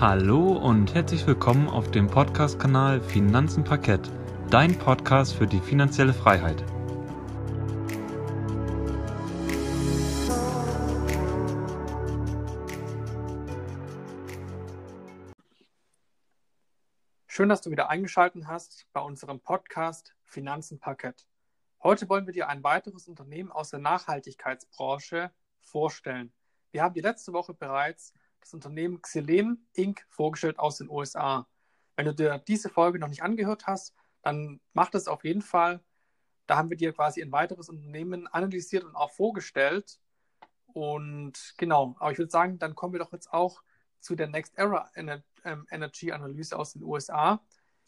Hallo und herzlich willkommen auf dem Podcast-Kanal Finanzen Parkett, dein Podcast für die finanzielle Freiheit. Schön, dass du wieder eingeschaltet hast bei unserem Podcast Finanzen Parkett. Heute wollen wir dir ein weiteres Unternehmen aus der Nachhaltigkeitsbranche vorstellen. Wir haben die letzte Woche bereits das Unternehmen Xylem Inc. vorgestellt aus den USA. Wenn du dir diese Folge noch nicht angehört hast, dann mach das auf jeden Fall. Da haben wir dir quasi ein weiteres Unternehmen analysiert und auch vorgestellt. Und genau, aber ich würde sagen, dann kommen wir doch jetzt auch zu der Next Era ähm, Energy Analyse aus den USA.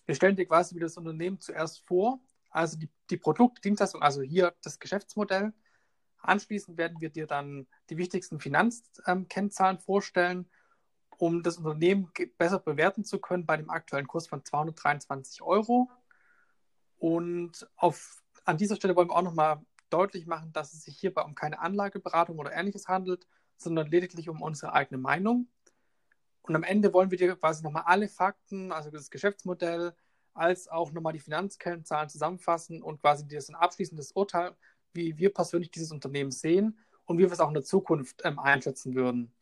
Wir stellen dir quasi wieder das Unternehmen zuerst vor, also die, die Produkt, Dienstleistung, also hier das Geschäftsmodell, Anschließend werden wir dir dann die wichtigsten Finanzkennzahlen vorstellen, um das Unternehmen besser bewerten zu können bei dem aktuellen Kurs von 223 Euro. Und auf, an dieser Stelle wollen wir auch nochmal deutlich machen, dass es sich hierbei um keine Anlageberatung oder ähnliches handelt, sondern lediglich um unsere eigene Meinung. Und am Ende wollen wir dir quasi nochmal alle Fakten, also das Geschäftsmodell, als auch nochmal die Finanzkennzahlen zusammenfassen und quasi dir ein abschließendes Urteil wie wir persönlich dieses Unternehmen sehen und wie wir es auch in der Zukunft ähm, einschätzen würden.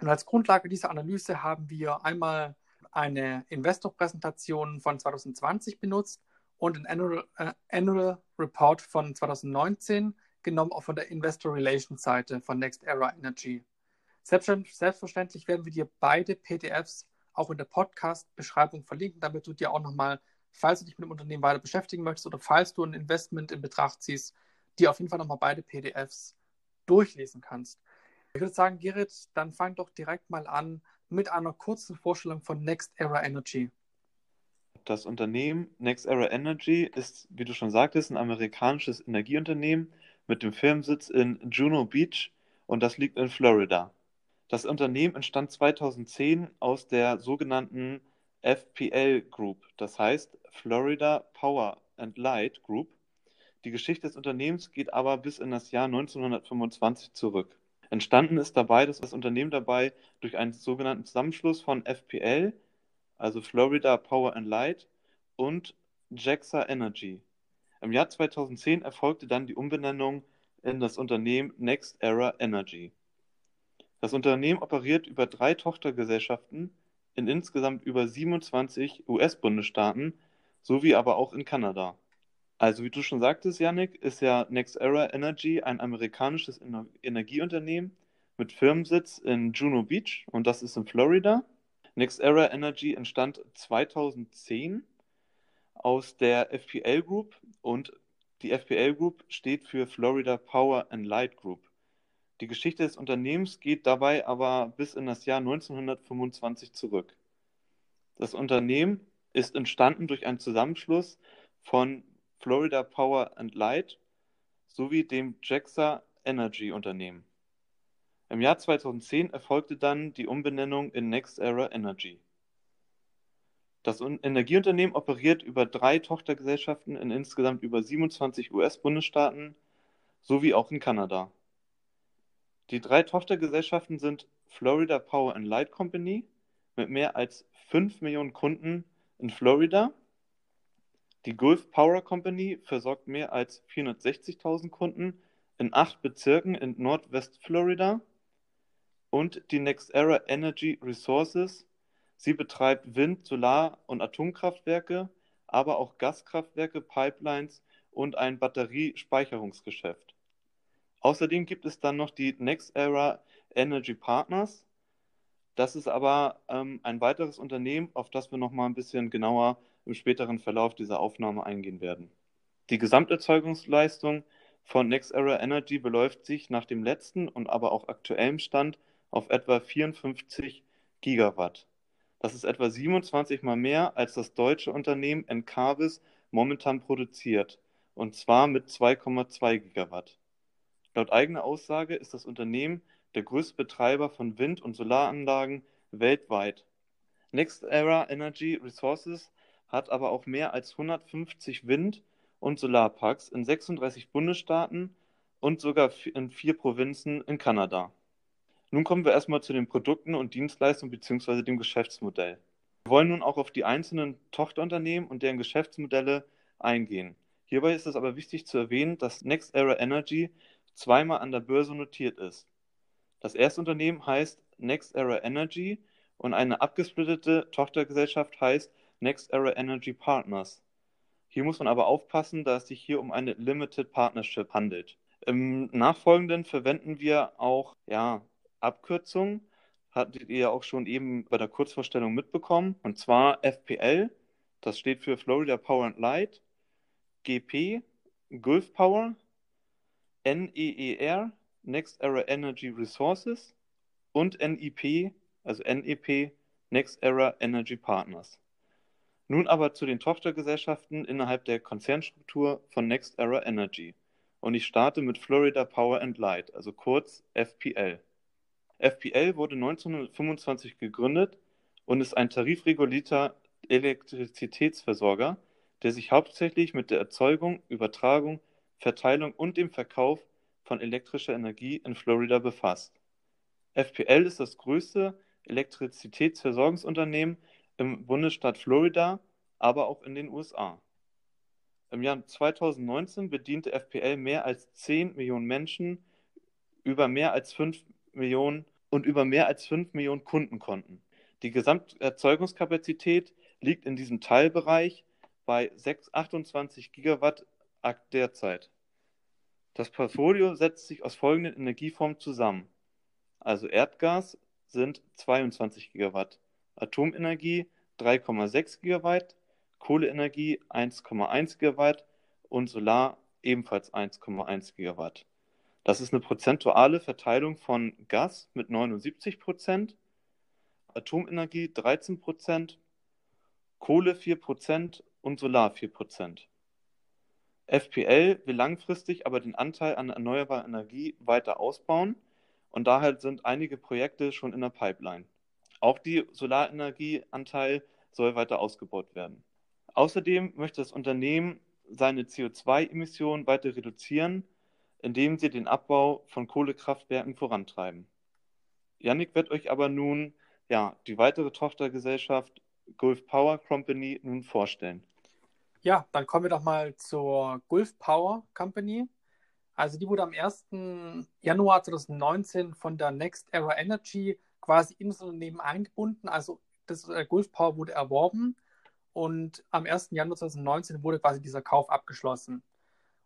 Und als Grundlage dieser Analyse haben wir einmal eine Investorpräsentation von 2020 benutzt und ein Annual, äh, Annual Report von 2019 genommen, auch von der Investor Relations Seite von Next Era Energy. Selbstverständlich werden wir dir beide PDFs auch in der Podcast-Beschreibung verlinken, damit du dir auch nochmal falls du dich mit dem Unternehmen weiter beschäftigen möchtest oder falls du ein Investment in Betracht ziehst, dir auf jeden Fall nochmal beide PDFs durchlesen kannst. Ich würde sagen, Gerrit, dann fang doch direkt mal an mit einer kurzen Vorstellung von Next Era Energy. Das Unternehmen Next Era Energy ist, wie du schon sagtest, ein amerikanisches Energieunternehmen mit dem Firmensitz in Juno Beach und das liegt in Florida. Das Unternehmen entstand 2010 aus der sogenannten FPL Group, das heißt Florida Power and Light Group. Die Geschichte des Unternehmens geht aber bis in das Jahr 1925 zurück. Entstanden ist dabei, dass das Unternehmen dabei durch einen sogenannten Zusammenschluss von FPL, also Florida Power and Light, und JAXA Energy. Im Jahr 2010 erfolgte dann die Umbenennung in das Unternehmen Next Era Energy. Das Unternehmen operiert über drei Tochtergesellschaften in insgesamt über 27 US-Bundesstaaten sowie aber auch in Kanada. Also wie du schon sagtest, Yannick, ist ja NextEra Energy ein amerikanisches Energieunternehmen mit Firmensitz in Juno Beach und das ist in Florida. NextEra Energy entstand 2010 aus der FPL Group und die FPL Group steht für Florida Power and Light Group. Die Geschichte des Unternehmens geht dabei aber bis in das Jahr 1925 zurück. Das Unternehmen ist entstanden durch einen Zusammenschluss von Florida Power and Light sowie dem JAXA Energy Unternehmen. Im Jahr 2010 erfolgte dann die Umbenennung in Next Era Energy. Das Energieunternehmen operiert über drei Tochtergesellschaften in insgesamt über 27 US-Bundesstaaten sowie auch in Kanada. Die drei Tochtergesellschaften sind Florida Power and Light Company mit mehr als 5 Millionen Kunden in Florida. Die Gulf Power Company versorgt mehr als 460.000 Kunden in acht Bezirken in Nordwest-Florida. Und die NextEra Energy Resources. Sie betreibt Wind-, Solar- und Atomkraftwerke, aber auch Gaskraftwerke, Pipelines und ein Batteriespeicherungsgeschäft. Außerdem gibt es dann noch die Next Era Energy Partners. Das ist aber ähm, ein weiteres Unternehmen, auf das wir nochmal ein bisschen genauer im späteren Verlauf dieser Aufnahme eingehen werden. Die Gesamterzeugungsleistung von Next Era Energy beläuft sich nach dem letzten und aber auch aktuellem Stand auf etwa 54 Gigawatt. Das ist etwa 27 mal mehr, als das deutsche Unternehmen Encarvis momentan produziert, und zwar mit 2,2 Gigawatt. Laut eigener Aussage ist das Unternehmen der größte Betreiber von Wind- und Solaranlagen weltweit. NextEra Energy Resources hat aber auch mehr als 150 Wind- und Solarparks in 36 Bundesstaaten und sogar in vier Provinzen in Kanada. Nun kommen wir erstmal zu den Produkten und Dienstleistungen bzw. dem Geschäftsmodell. Wir wollen nun auch auf die einzelnen Tochterunternehmen und deren Geschäftsmodelle eingehen. Hierbei ist es aber wichtig zu erwähnen, dass Next Era Energy zweimal an der Börse notiert ist. Das erste Unternehmen heißt Next Era Energy und eine abgesplittete Tochtergesellschaft heißt Next Era Energy Partners. Hier muss man aber aufpassen, da es sich hier um eine Limited Partnership handelt. Im Nachfolgenden verwenden wir auch ja, Abkürzungen, hattet ihr auch schon eben bei der Kurzvorstellung mitbekommen, und zwar FPL, das steht für Florida Power and Light, GP, Gulf Power, NEER, Next Era Energy Resources und NEP, also NEP, Next Era Energy Partners. Nun aber zu den Tochtergesellschaften innerhalb der Konzernstruktur von Next Era Energy. Und ich starte mit Florida Power and Light, also kurz FPL. FPL wurde 1925 gegründet und ist ein tarifregulierter Elektrizitätsversorger, der sich hauptsächlich mit der Erzeugung, Übertragung, Verteilung und dem Verkauf von elektrischer Energie in Florida befasst. FPL ist das größte Elektrizitätsversorgungsunternehmen im Bundesstaat Florida, aber auch in den USA. Im Jahr 2019 bediente FPL mehr als 10 Millionen Menschen über mehr als 5 Millionen und über mehr als 5 Millionen Kundenkonten. Die Gesamterzeugungskapazität liegt in diesem Teilbereich bei 6, 28 Gigawatt derzeit. Das Portfolio setzt sich aus folgenden Energieformen zusammen. Also Erdgas sind 22 Gigawatt, Atomenergie 3,6 Gigawatt, Kohleenergie 1,1 Gigawatt und Solar ebenfalls 1,1 Gigawatt. Das ist eine prozentuale Verteilung von Gas mit 79 Prozent, Atomenergie 13 Prozent, Kohle 4 Prozent und Solar 4 Prozent. FPL will langfristig aber den Anteil an erneuerbarer Energie weiter ausbauen und daher sind einige Projekte schon in der Pipeline. Auch die Solarenergieanteil soll weiter ausgebaut werden. Außerdem möchte das Unternehmen seine CO2-Emissionen weiter reduzieren, indem sie den Abbau von Kohlekraftwerken vorantreiben. Yannick wird euch aber nun ja, die weitere Tochtergesellschaft Gulf Power Company nun vorstellen. Ja, dann kommen wir doch mal zur Gulf Power Company. Also die wurde am 1. Januar 2019 von der Next Era Energy quasi in das Unternehmen eingebunden. Also das äh, Gulf Power wurde erworben und am 1. Januar 2019 wurde quasi dieser Kauf abgeschlossen.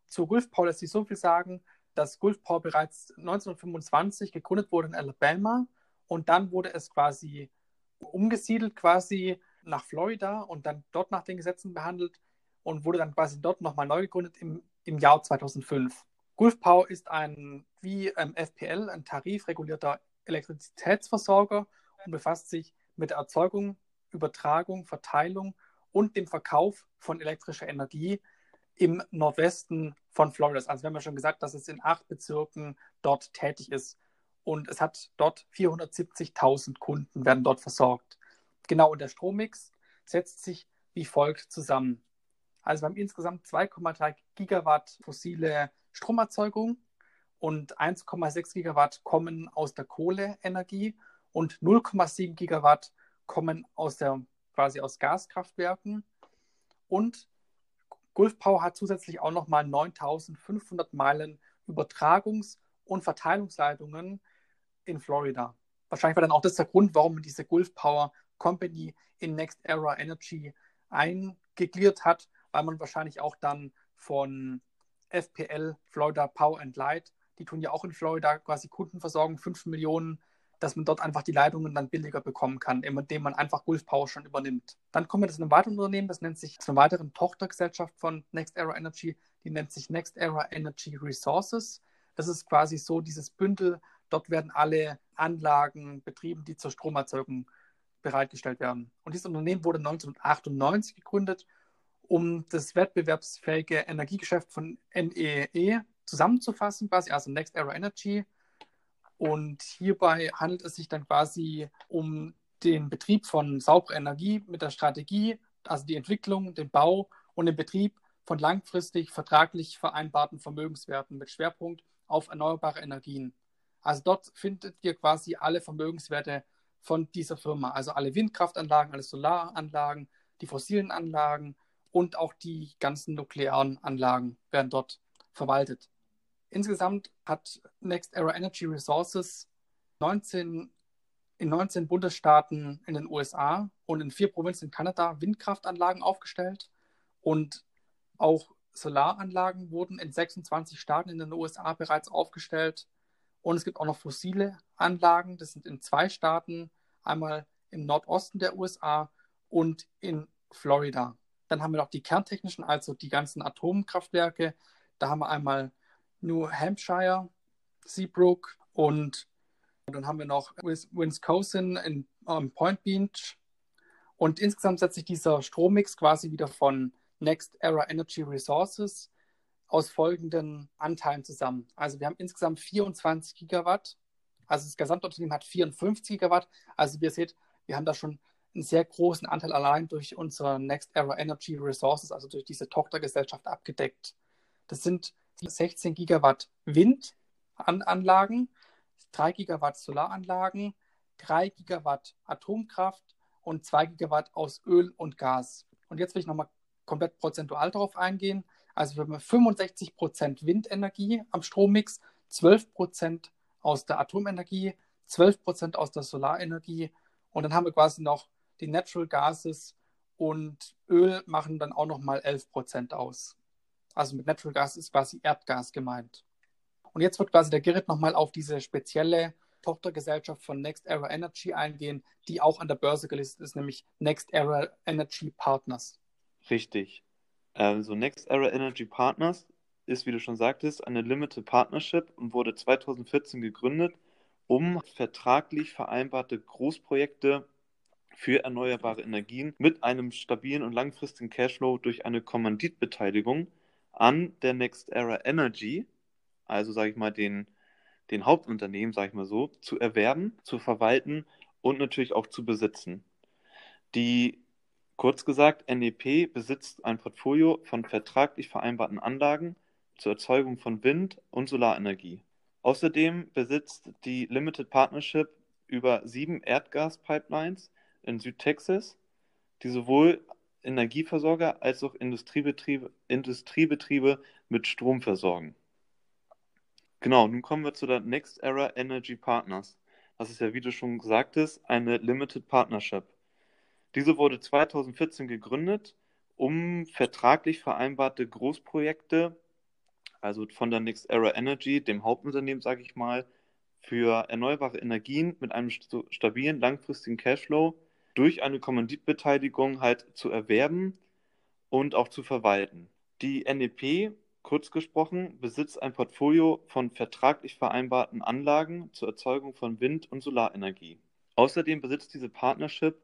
Zu Gulf Power lässt sich so viel sagen, dass Gulf Power bereits 1925 gegründet wurde in Alabama und dann wurde es quasi umgesiedelt quasi nach Florida und dann dort nach den Gesetzen behandelt und wurde dann quasi dort nochmal neu gegründet im, im Jahr 2005. Gulf Power ist ein, wie ähm, FPL, ein tarifregulierter Elektrizitätsversorger und befasst sich mit der Erzeugung, Übertragung, Verteilung und dem Verkauf von elektrischer Energie im Nordwesten von Florida. Also wir haben ja schon gesagt, dass es in acht Bezirken dort tätig ist. Und es hat dort 470.000 Kunden, werden dort versorgt. Genau, und der Strommix setzt sich wie folgt zusammen. Also wir haben insgesamt 2,3 Gigawatt fossile Stromerzeugung und 1,6 Gigawatt kommen aus der Kohleenergie und 0,7 Gigawatt kommen aus der quasi aus Gaskraftwerken und Gulf Power hat zusätzlich auch nochmal 9500 Meilen Übertragungs- und Verteilungsleitungen in Florida. Wahrscheinlich war dann auch das der Grund, warum man diese Gulf Power Company in Next Era Energy eingegliedert hat, weil man wahrscheinlich auch dann von FPL, Florida Power and Light, die tun ja auch in Florida quasi Kundenversorgung, 5 Millionen, dass man dort einfach die Leitungen dann billiger bekommen kann, indem man einfach Gulf Power schon übernimmt. Dann kommen wir zu einem weiteren Unternehmen, das nennt sich zu einer weiteren Tochtergesellschaft von Next Era Energy, die nennt sich Next Era Energy Resources. Das ist quasi so dieses Bündel, dort werden alle Anlagen betrieben, die zur Stromerzeugung bereitgestellt werden. Und dieses Unternehmen wurde 1998 gegründet um das wettbewerbsfähige Energiegeschäft von NEE e zusammenzufassen, quasi, also Next Era Energy. Und hierbei handelt es sich dann quasi um den Betrieb von sauberer Energie mit der Strategie, also die Entwicklung, den Bau und den Betrieb von langfristig vertraglich vereinbarten Vermögenswerten mit Schwerpunkt auf erneuerbare Energien. Also dort findet ihr quasi alle Vermögenswerte von dieser Firma. Also alle Windkraftanlagen, alle Solaranlagen, die fossilen Anlagen und auch die ganzen nuklearen Anlagen werden dort verwaltet. Insgesamt hat Next Era Energy Resources 19, in 19 Bundesstaaten in den USA und in vier Provinzen in Kanada Windkraftanlagen aufgestellt und auch Solaranlagen wurden in 26 Staaten in den USA bereits aufgestellt. Und es gibt auch noch fossile Anlagen. Das sind in zwei Staaten, einmal im Nordosten der USA und in Florida. Dann haben wir noch die kerntechnischen, also die ganzen Atomkraftwerke. Da haben wir einmal New Hampshire, Seabrook und dann haben wir noch Wisconsin in um, Point Beach. Und insgesamt setzt sich dieser Strommix quasi wieder von Next Era Energy Resources aus folgenden Anteilen zusammen. Also wir haben insgesamt 24 Gigawatt. Also das Gesamtunternehmen hat 54 Gigawatt. Also ihr seht, wir haben da schon einen sehr großen Anteil allein durch unsere Next Era Energy Resources, also durch diese Tochtergesellschaft abgedeckt. Das sind 16 Gigawatt Windanlagen, 3 Gigawatt Solaranlagen, 3 Gigawatt Atomkraft und 2 Gigawatt aus Öl und Gas. Und jetzt will ich nochmal komplett prozentual darauf eingehen. Also wir haben 65 Prozent Windenergie am Strommix, 12 Prozent aus der Atomenergie, 12 Prozent aus der Solarenergie und dann haben wir quasi noch die Natural Gases und Öl machen dann auch nochmal 11 Prozent aus. Also mit Natural Gas ist quasi Erdgas gemeint. Und jetzt wird quasi der Gerrit nochmal auf diese spezielle Tochtergesellschaft von Next Era Energy eingehen, die auch an der Börse gelistet ist, nämlich Next Era Energy Partners. Richtig. Also Next Era Energy Partners ist, wie du schon sagtest, eine Limited Partnership und wurde 2014 gegründet, um vertraglich vereinbarte Großprojekte für erneuerbare Energien mit einem stabilen und langfristigen Cashflow durch eine Kommanditbeteiligung an der Next Era Energy, also sage ich mal den, den Hauptunternehmen, sage ich mal so, zu erwerben, zu verwalten und natürlich auch zu besitzen. Die Kurz gesagt, NEP besitzt ein Portfolio von vertraglich vereinbarten Anlagen zur Erzeugung von Wind- und Solarenergie. Außerdem besitzt die Limited Partnership über sieben Erdgaspipelines in Südtexas, die sowohl Energieversorger als auch Industriebetriebe, Industriebetriebe mit Strom versorgen. Genau, nun kommen wir zu der Next Era Energy Partners. Das ist ja, wie du schon sagtest, eine Limited Partnership. Diese wurde 2014 gegründet, um vertraglich vereinbarte Großprojekte, also von der Next Era Energy, dem Hauptunternehmen, sage ich mal, für erneuerbare Energien mit einem stabilen langfristigen Cashflow durch eine Kommanditbeteiligung halt zu erwerben und auch zu verwalten. Die NEP, kurz gesprochen, besitzt ein Portfolio von vertraglich vereinbarten Anlagen zur Erzeugung von Wind- und Solarenergie. Außerdem besitzt diese Partnership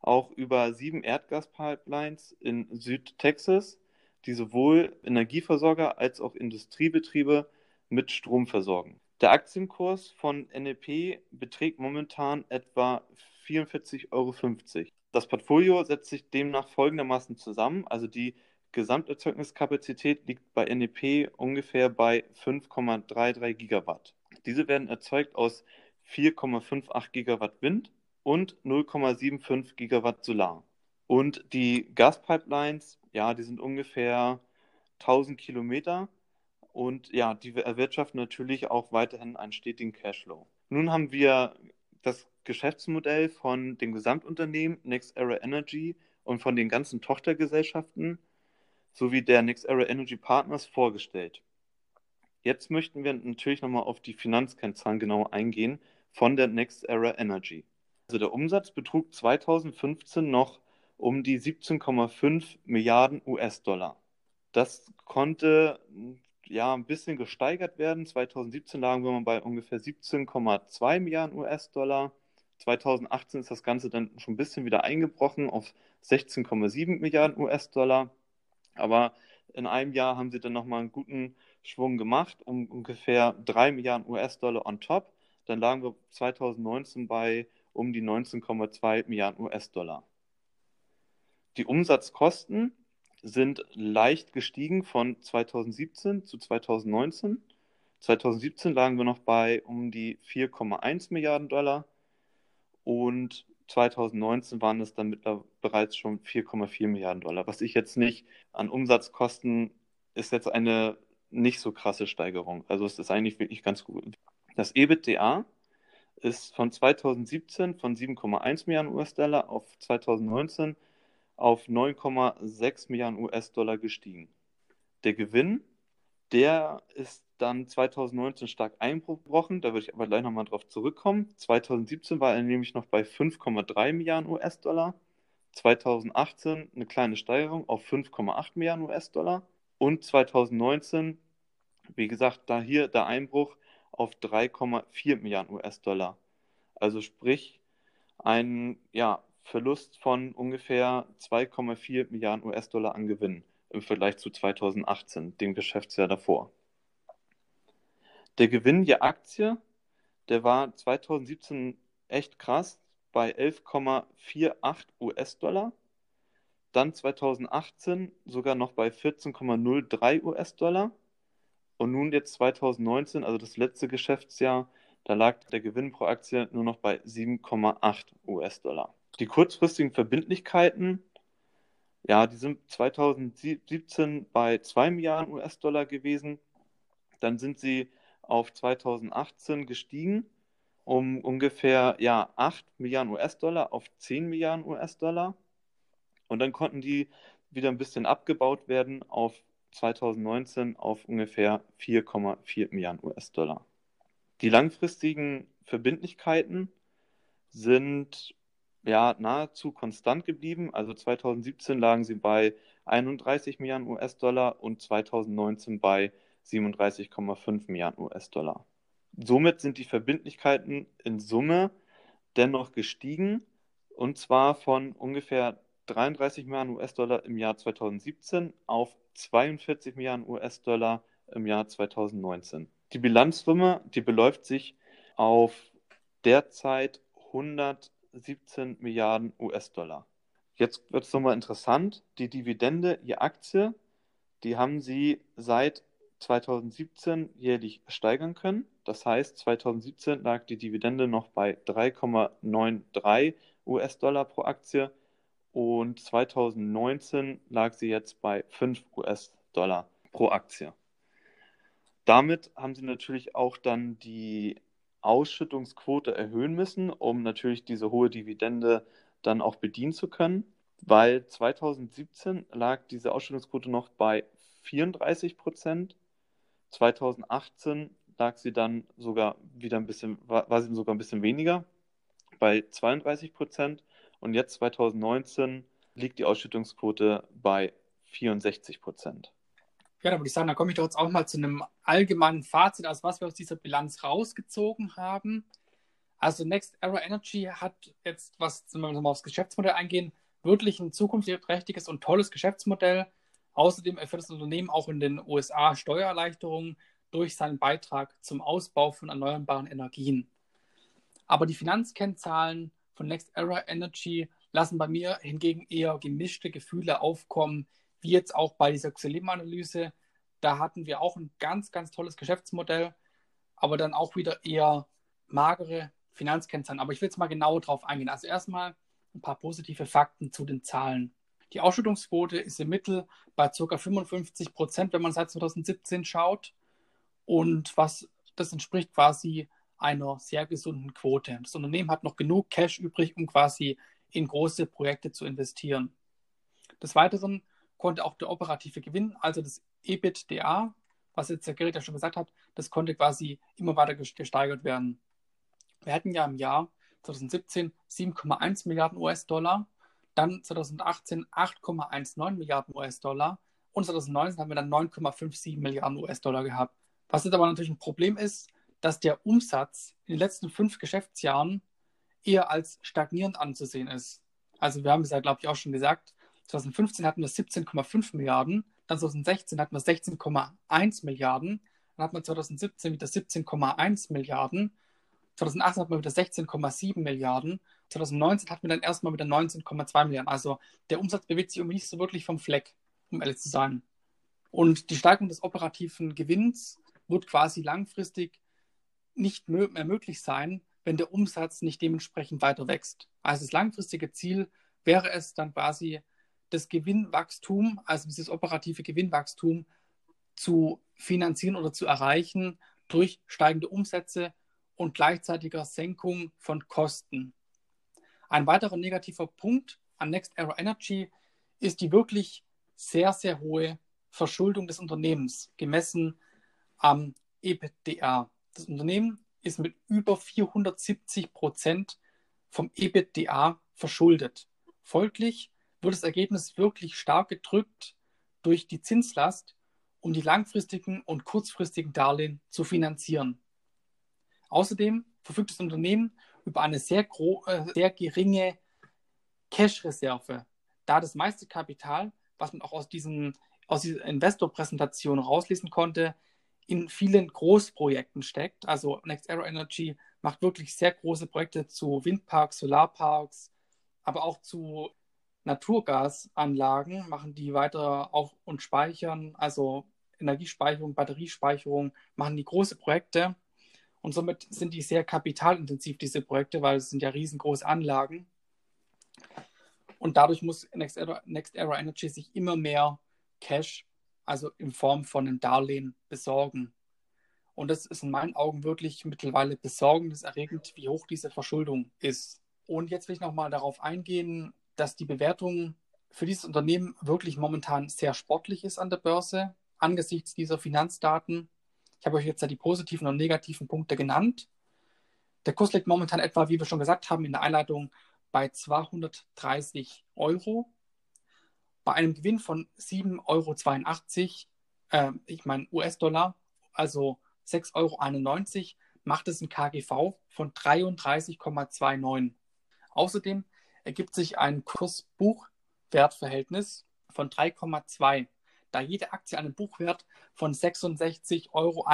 auch über sieben Erdgaspipelines in Südtexas, die sowohl Energieversorger als auch Industriebetriebe mit Strom versorgen. Der Aktienkurs von NEP beträgt momentan etwa 44,50 Euro. Das Portfolio setzt sich demnach folgendermaßen zusammen. Also die Gesamterzeugniskapazität liegt bei NEP ungefähr bei 5,33 Gigawatt. Diese werden erzeugt aus 4,58 Gigawatt Wind, und 0,75 Gigawatt Solar. Und die Gaspipelines, ja, die sind ungefähr 1000 Kilometer und ja, die erwirtschaften natürlich auch weiterhin einen stetigen Cashflow. Nun haben wir das Geschäftsmodell von dem Gesamtunternehmen Next Era Energy und von den ganzen Tochtergesellschaften sowie der Next Era Energy Partners vorgestellt. Jetzt möchten wir natürlich nochmal auf die Finanzkennzahlen genau eingehen von der Next Era Energy. Also der Umsatz betrug 2015 noch um die 17,5 Milliarden US-Dollar. Das konnte ja ein bisschen gesteigert werden. 2017 lagen wir mal bei ungefähr 17,2 Milliarden US-Dollar. 2018 ist das Ganze dann schon ein bisschen wieder eingebrochen auf 16,7 Milliarden US-Dollar. Aber in einem Jahr haben sie dann nochmal einen guten Schwung gemacht, um ungefähr 3 Milliarden US-Dollar on top. Dann lagen wir 2019 bei um die 19,2 Milliarden US-Dollar. Die Umsatzkosten sind leicht gestiegen von 2017 zu 2019. 2017 lagen wir noch bei um die 4,1 Milliarden Dollar und 2019 waren es dann bereits schon 4,4 Milliarden Dollar. Was ich jetzt nicht an Umsatzkosten ist jetzt eine nicht so krasse Steigerung. Also es ist eigentlich wirklich ganz gut. Das EBITDA ist von 2017 von 7,1 Milliarden US-Dollar auf 2019 auf 9,6 Milliarden US-Dollar gestiegen. Der Gewinn, der ist dann 2019 stark eingebrochen, da würde ich aber gleich nochmal drauf zurückkommen. 2017 war er nämlich noch bei 5,3 Milliarden US-Dollar. 2018 eine kleine Steigerung auf 5,8 Milliarden US-Dollar. Und 2019, wie gesagt, da hier der Einbruch auf 3,4 Milliarden US-Dollar. Also sprich, ein ja, Verlust von ungefähr 2,4 Milliarden US-Dollar an Gewinn im Vergleich zu 2018, dem Geschäftsjahr davor. Der Gewinn je Aktie, der war 2017 echt krass bei 11,48 US-Dollar. Dann 2018 sogar noch bei 14,03 US-Dollar. Und nun jetzt 2019, also das letzte Geschäftsjahr, da lag der Gewinn pro Aktie nur noch bei 7,8 US-Dollar. Die kurzfristigen Verbindlichkeiten, ja, die sind 2017 bei 2 Milliarden US-Dollar gewesen. Dann sind sie auf 2018 gestiegen um ungefähr ja, 8 Milliarden US-Dollar auf 10 Milliarden US-Dollar. Und dann konnten die wieder ein bisschen abgebaut werden auf 2019 auf ungefähr 4,4 Milliarden US-Dollar. Die langfristigen Verbindlichkeiten sind ja nahezu konstant geblieben. Also 2017 lagen sie bei 31 Milliarden US-Dollar und 2019 bei 37,5 Milliarden US-Dollar. Somit sind die Verbindlichkeiten in Summe dennoch gestiegen und zwar von ungefähr 33 Milliarden US-Dollar im Jahr 2017 auf 42 Milliarden US-Dollar im Jahr 2019. Die Bilanzsumme, die beläuft sich auf derzeit 117 Milliarden US-Dollar. Jetzt wird es nochmal interessant. Die Dividende je Aktie, die haben sie seit 2017 jährlich steigern können. Das heißt, 2017 lag die Dividende noch bei 3,93 US-Dollar pro Aktie und 2019 lag sie jetzt bei 5 US-Dollar pro Aktie. Damit haben sie natürlich auch dann die Ausschüttungsquote erhöhen müssen, um natürlich diese hohe Dividende dann auch bedienen zu können, weil 2017 lag diese Ausschüttungsquote noch bei 34 Prozent 2018 lag sie dann sogar wieder ein bisschen, war, sie sogar ein bisschen weniger, bei 32 Prozent. Und jetzt 2019 liegt die Ausschüttungsquote bei 64 Prozent. Ja, da würde ich sagen, da komme ich doch jetzt auch mal zu einem allgemeinen Fazit, also was wir aus dieser Bilanz rausgezogen haben. Also Next Era Energy hat jetzt, was, wenn wir mal aufs Geschäftsmodell eingehen, wirklich ein zukunftsträchtiges und tolles Geschäftsmodell Außerdem erfährt das Unternehmen auch in den USA Steuererleichterungen durch seinen Beitrag zum Ausbau von erneuerbaren Energien. Aber die Finanzkennzahlen von Next Era Energy lassen bei mir hingegen eher gemischte Gefühle aufkommen, wie jetzt auch bei dieser Xelim-Analyse. Da hatten wir auch ein ganz, ganz tolles Geschäftsmodell, aber dann auch wieder eher magere Finanzkennzahlen. Aber ich will jetzt mal genauer drauf eingehen. Also erstmal ein paar positive Fakten zu den Zahlen. Die Ausschüttungsquote ist im Mittel bei ca. 55 Prozent, wenn man seit 2017 schaut. Und was das entspricht quasi einer sehr gesunden Quote. Das Unternehmen hat noch genug Cash übrig, um quasi in große Projekte zu investieren. Des Weiteren konnte auch der operative Gewinn, also das EBITDA, was jetzt der Gerrit ja schon gesagt hat, das konnte quasi immer weiter gesteigert werden. Wir hatten ja im Jahr 2017 7,1 Milliarden US-Dollar dann 2018 8,19 Milliarden US-Dollar und 2019 haben wir dann 9,57 Milliarden US-Dollar gehabt. Was jetzt aber natürlich ein Problem ist, dass der Umsatz in den letzten fünf Geschäftsjahren eher als stagnierend anzusehen ist. Also wir haben es ja, glaube ich, auch schon gesagt, 2015 hatten wir 17,5 Milliarden, dann 2016 hatten wir 16,1 Milliarden, dann hatten wir 2017 wieder 17,1 Milliarden, 2018 hatten wir wieder 16,7 Milliarden 2019 hatten wir dann erstmal wieder 19,2 Milliarden. Also der Umsatz bewegt sich irgendwie nicht so wirklich vom Fleck, um ehrlich zu sein. Und die Steigerung des operativen Gewinns wird quasi langfristig nicht mehr möglich sein, wenn der Umsatz nicht dementsprechend weiter wächst. Also das langfristige Ziel wäre es dann quasi, das Gewinnwachstum, also dieses operative Gewinnwachstum zu finanzieren oder zu erreichen durch steigende Umsätze und gleichzeitiger Senkung von Kosten. Ein weiterer negativer Punkt an Next Era Energy ist die wirklich sehr, sehr hohe Verschuldung des Unternehmens, gemessen am EBITDA. Das Unternehmen ist mit über 470 Prozent vom EBITDA verschuldet. Folglich wird das Ergebnis wirklich stark gedrückt durch die Zinslast, um die langfristigen und kurzfristigen Darlehen zu finanzieren. Außerdem verfügt das Unternehmen über eine sehr, äh, sehr geringe Cash-Reserve, da das meiste Kapital, was man auch aus, diesen, aus dieser Investor-Präsentation rauslesen konnte, in vielen Großprojekten steckt. Also Next Era Energy macht wirklich sehr große Projekte zu Windparks, Solarparks, aber auch zu Naturgasanlagen, machen die weiter auch und speichern, also Energiespeicherung, Batteriespeicherung, machen die große Projekte. Und somit sind die sehr kapitalintensiv, diese Projekte, weil es sind ja riesengroße Anlagen. Und dadurch muss Next Era, Next Era Energy sich immer mehr Cash, also in Form von einem Darlehen, besorgen. Und das ist in meinen Augen wirklich mittlerweile besorgniserregend, wie hoch diese Verschuldung ist. Und jetzt will ich nochmal darauf eingehen, dass die Bewertung für dieses Unternehmen wirklich momentan sehr sportlich ist an der Börse, angesichts dieser Finanzdaten. Ich habe euch jetzt ja die positiven und negativen Punkte genannt. Der Kurs liegt momentan etwa, wie wir schon gesagt haben in der Einleitung, bei 230 Euro. Bei einem Gewinn von 7,82 Euro, äh, ich meine US-Dollar, also 6,91 Euro, macht es ein KGV von 33,29. Außerdem ergibt sich ein Kurs-Buch-Wertverhältnis von 3,2, da jede Aktie einen Buchwert von 66,91 Euro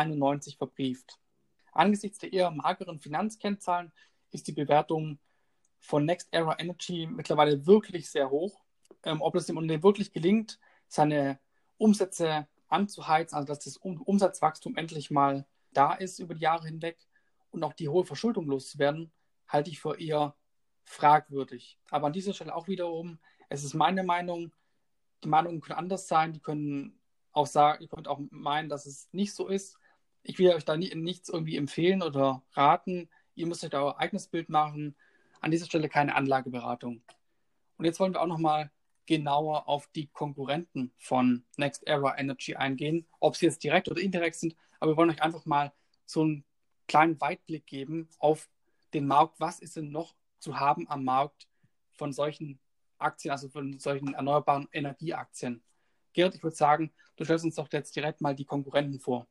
verbrieft. Angesichts der eher mageren Finanzkennzahlen ist die Bewertung von Next Era Energy mittlerweile wirklich sehr hoch. Ähm, ob es dem Unternehmen wirklich gelingt, seine Umsätze anzuheizen, also dass das um Umsatzwachstum endlich mal da ist über die Jahre hinweg und auch die hohe Verschuldung loszuwerden, halte ich für eher fragwürdig. Aber an dieser Stelle auch wiederum, es ist meine Meinung, die Meinungen können anders sein, die können auch sagen, ihr könnt auch meinen, dass es nicht so ist. Ich will euch da nie, nichts irgendwie empfehlen oder raten. Ihr müsst euch da euer eigenes Bild machen. An dieser Stelle keine Anlageberatung. Und jetzt wollen wir auch nochmal genauer auf die Konkurrenten von Next Era Energy eingehen, ob sie jetzt direkt oder indirekt sind. Aber wir wollen euch einfach mal so einen kleinen Weitblick geben auf den Markt. Was ist denn noch zu haben am Markt von solchen Aktien, also von solchen erneuerbaren Energieaktien. Gerrit, ich würde sagen, du stellst uns doch jetzt direkt mal die Konkurrenten vor.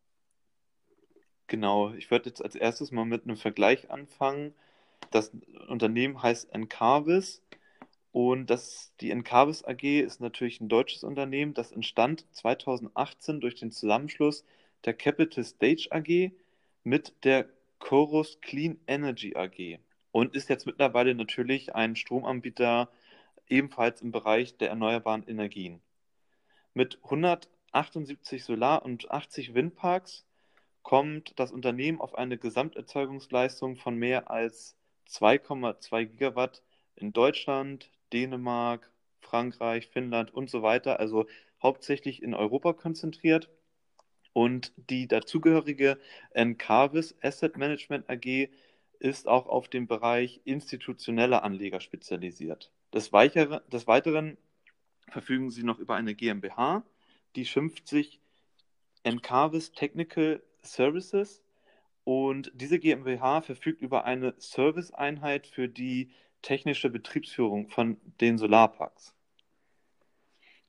Genau, ich würde jetzt als erstes mal mit einem Vergleich anfangen. Das Unternehmen heißt Encarvis und das, die Encarvis AG ist natürlich ein deutsches Unternehmen, das entstand 2018 durch den Zusammenschluss der Capital Stage AG mit der Chorus Clean Energy AG und ist jetzt mittlerweile natürlich ein Stromanbieter ebenfalls im Bereich der erneuerbaren Energien. Mit 178 Solar- und 80 Windparks kommt das Unternehmen auf eine Gesamterzeugungsleistung von mehr als 2,2 Gigawatt in Deutschland, Dänemark, Frankreich, Finnland und so weiter, also hauptsächlich in Europa konzentriert. Und die dazugehörige Encarvis Asset Management AG ist auch auf den Bereich institutionelle Anleger spezialisiert. Des, Weichere, des Weiteren verfügen sie noch über eine GmbH, die schimpft sich Encarvis Technical Services und diese GmbH verfügt über eine Serviceeinheit für die technische Betriebsführung von den Solarparks.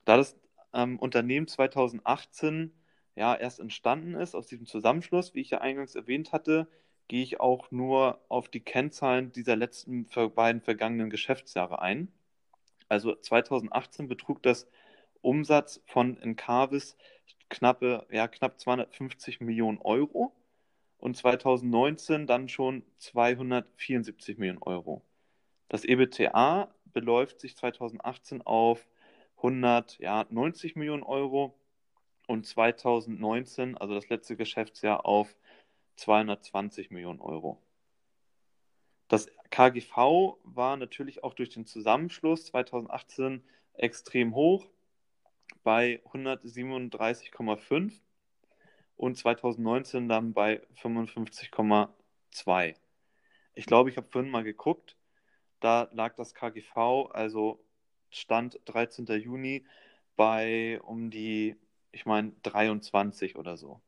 Da das ähm, Unternehmen 2018 ja erst entstanden ist aus diesem Zusammenschluss, wie ich ja eingangs erwähnt hatte, gehe ich auch nur auf die Kennzahlen dieser letzten beiden vergangenen Geschäftsjahre ein. Also 2018 betrug das Umsatz von Encarvis knappe, ja, knapp 250 Millionen Euro und 2019 dann schon 274 Millionen Euro. Das EBTA beläuft sich 2018 auf 190 Millionen Euro und 2019, also das letzte Geschäftsjahr, auf 220 Millionen Euro. Das KGV war natürlich auch durch den Zusammenschluss 2018 extrem hoch bei 137,5 und 2019 dann bei 55,2. Ich glaube, ich habe vorhin mal geguckt, da lag das KGV, also Stand 13. Juni, bei um die, ich meine, 23 oder so.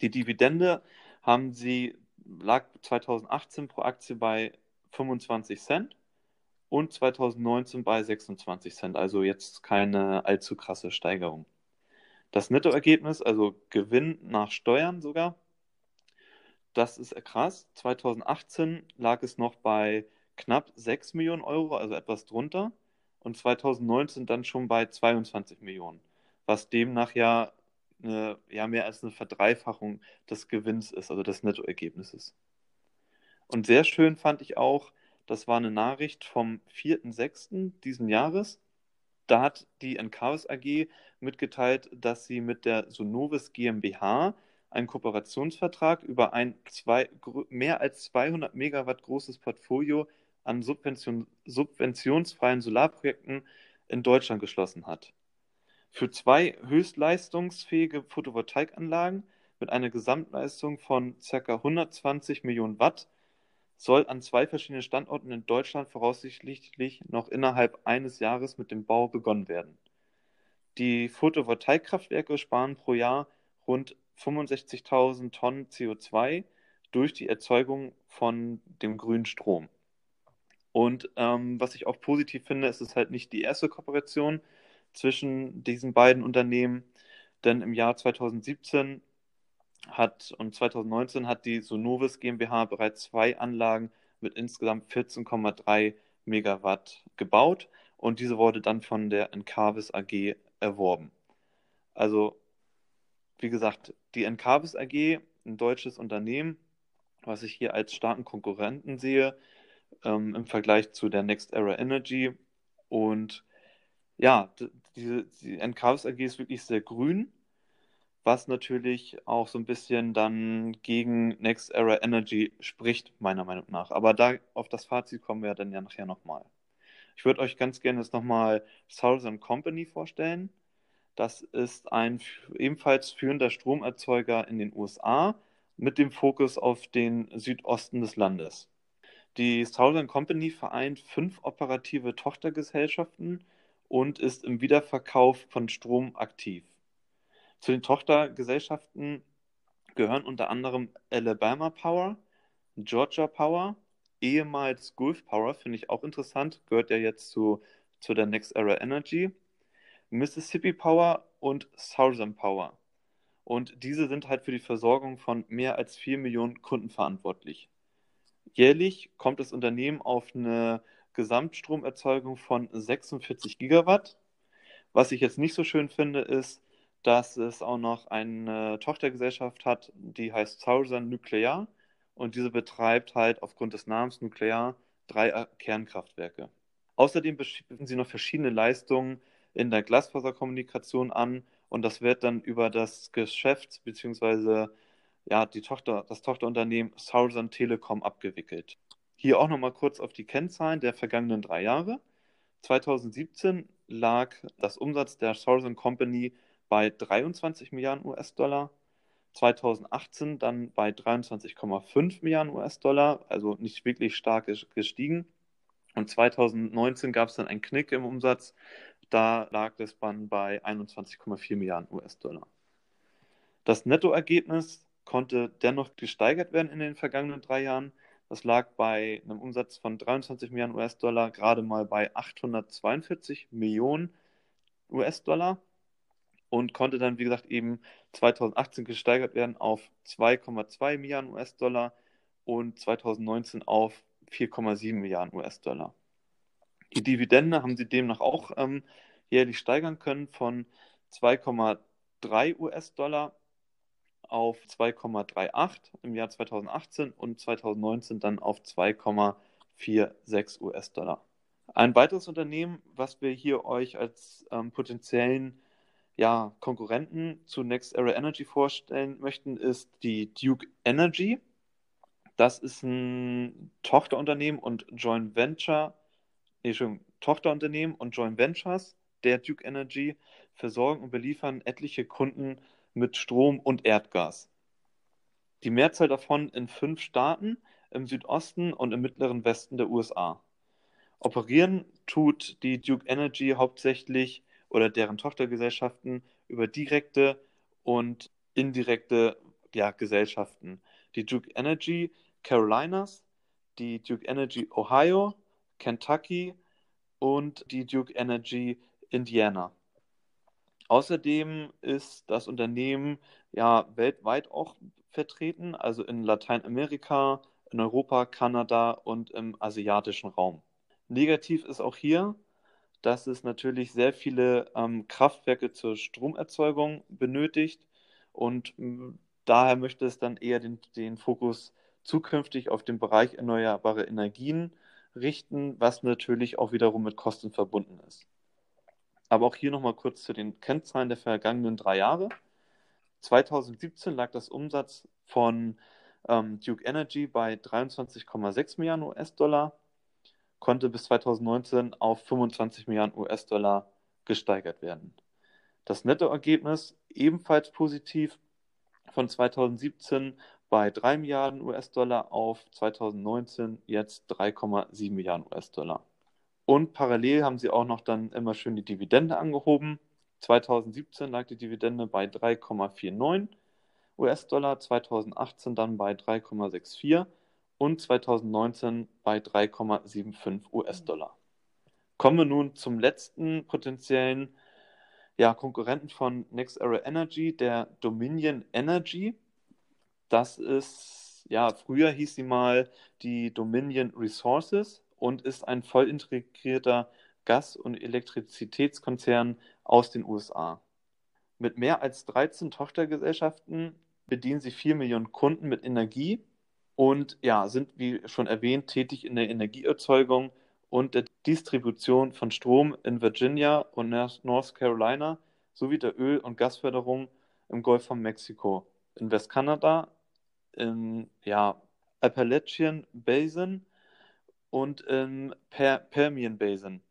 Die Dividende haben sie, lag 2018 pro Aktie bei 25 Cent und 2019 bei 26 Cent, also jetzt keine allzu krasse Steigerung. Das Nettoergebnis, also Gewinn nach Steuern sogar, das ist krass. 2018 lag es noch bei knapp 6 Millionen Euro, also etwas drunter, und 2019 dann schon bei 22 Millionen, was demnach ja, eine, ja mehr als eine Verdreifachung des Gewinns ist, also des Nettoergebnisses. Und sehr schön fand ich auch, das war eine Nachricht vom 4.6. diesen Jahres. Da hat die Encarus AG mitgeteilt, dass sie mit der Sonovis GmbH einen Kooperationsvertrag über ein zwei, mehr als 200 Megawatt großes Portfolio an Subvention, subventionsfreien Solarprojekten in Deutschland geschlossen hat. Für zwei höchstleistungsfähige Photovoltaikanlagen mit einer Gesamtleistung von ca. 120 Millionen Watt soll an zwei verschiedenen Standorten in Deutschland voraussichtlich noch innerhalb eines Jahres mit dem Bau begonnen werden. Die Photovoltaikkraftwerke sparen pro Jahr rund 65.000 Tonnen CO2 durch die Erzeugung von dem grünen Strom. Und ähm, was ich auch positiv finde, ist es halt nicht die erste Kooperation zwischen diesen beiden Unternehmen, denn im Jahr 2017 hat und 2019 hat die Sonovis GmbH bereits zwei Anlagen mit insgesamt 14,3 Megawatt gebaut und diese wurde dann von der Encarvis AG erworben. Also, wie gesagt, die Encarvis AG, ein deutsches Unternehmen, was ich hier als starken Konkurrenten sehe, ähm, im Vergleich zu der Next Era Energy. Und ja, die, die Encarvis AG ist wirklich sehr grün was natürlich auch so ein bisschen dann gegen Next Era Energy spricht, meiner Meinung nach. Aber da auf das Fazit kommen wir dann ja nachher nochmal. Ich würde euch ganz gerne jetzt nochmal Southern Company vorstellen. Das ist ein ebenfalls führender Stromerzeuger in den USA mit dem Fokus auf den Südosten des Landes. Die Southern Company vereint fünf operative Tochtergesellschaften und ist im Wiederverkauf von Strom aktiv. Zu den Tochtergesellschaften gehören unter anderem Alabama Power, Georgia Power, ehemals Gulf Power, finde ich auch interessant, gehört ja jetzt zu, zu der Next Era Energy, Mississippi Power und Southern Power. Und diese sind halt für die Versorgung von mehr als 4 Millionen Kunden verantwortlich. Jährlich kommt das Unternehmen auf eine Gesamtstromerzeugung von 46 Gigawatt. Was ich jetzt nicht so schön finde, ist, dass es auch noch eine Tochtergesellschaft hat, die heißt Southern Nuclear und diese betreibt halt aufgrund des Namens Nuclear drei Kernkraftwerke. Außerdem bieten sie noch verschiedene Leistungen in der Glasfaserkommunikation an und das wird dann über das Geschäft bzw. Ja, die Tochter, das Tochterunternehmen Southern Telekom abgewickelt. Hier auch nochmal kurz auf die Kennzahlen der vergangenen drei Jahre. 2017 lag das Umsatz der Southern Company bei 23 Milliarden US-Dollar, 2018 dann bei 23,5 Milliarden US-Dollar, also nicht wirklich stark gestiegen. Und 2019 gab es dann einen Knick im Umsatz, da lag das dann bei 21,4 Milliarden US-Dollar. Das Nettoergebnis konnte dennoch gesteigert werden in den vergangenen drei Jahren. Das lag bei einem Umsatz von 23 Milliarden US-Dollar gerade mal bei 842 Millionen US-Dollar und konnte dann, wie gesagt, eben 2018 gesteigert werden auf 2,2 Milliarden US-Dollar und 2019 auf 4,7 Milliarden US-Dollar. Die Dividende haben sie demnach auch ähm, jährlich steigern können von 2,3 US-Dollar auf 2,38 im Jahr 2018 und 2019 dann auf 2,46 US-Dollar. Ein weiteres Unternehmen, was wir hier euch als ähm, potenziellen ja, Konkurrenten zu Next Era Energy vorstellen möchten, ist die Duke Energy. Das ist ein Tochterunternehmen und Joint Venture, nee, schon Tochterunternehmen und Joint Ventures der Duke Energy versorgen und beliefern etliche Kunden mit Strom und Erdgas. Die Mehrzahl davon in fünf Staaten im Südosten und im mittleren Westen der USA. Operieren tut die Duke Energy hauptsächlich oder deren Tochtergesellschaften über direkte und indirekte ja, Gesellschaften. Die Duke Energy Carolinas, die Duke Energy Ohio, Kentucky und die Duke Energy Indiana. Außerdem ist das Unternehmen ja weltweit auch vertreten, also in Lateinamerika, in Europa, Kanada und im asiatischen Raum. Negativ ist auch hier, dass es natürlich sehr viele ähm, Kraftwerke zur Stromerzeugung benötigt und daher möchte es dann eher den, den Fokus zukünftig auf den Bereich erneuerbare Energien richten, was natürlich auch wiederum mit Kosten verbunden ist. Aber auch hier nochmal kurz zu den Kennzahlen der vergangenen drei Jahre. 2017 lag das Umsatz von ähm, Duke Energy bei 23,6 Milliarden US-Dollar, konnte bis 2019 auf 25 Milliarden US-Dollar gesteigert werden. Das Nettoergebnis ebenfalls positiv von 2017 bei 3 Milliarden US-Dollar auf 2019 jetzt 3,7 Milliarden US-Dollar. Und parallel haben sie auch noch dann immer schön die Dividende angehoben. 2017 lag die Dividende bei 3,49 US-Dollar, 2018 dann bei 3,64 und 2019 bei 3,75 US-Dollar. Kommen wir nun zum letzten potenziellen ja, Konkurrenten von Next Era Energy, der Dominion Energy. Das ist, ja, früher hieß sie mal die Dominion Resources und ist ein voll integrierter Gas- und Elektrizitätskonzern aus den USA. Mit mehr als 13 Tochtergesellschaften bedienen sie 4 Millionen Kunden mit Energie und ja, sind, wie schon erwähnt, tätig in der Energieerzeugung und der Distribution von Strom in Virginia und North Carolina sowie der Öl- und Gasförderung im Golf von Mexiko, in Westkanada, im ja, Appalachian Basin und im per Permian Basin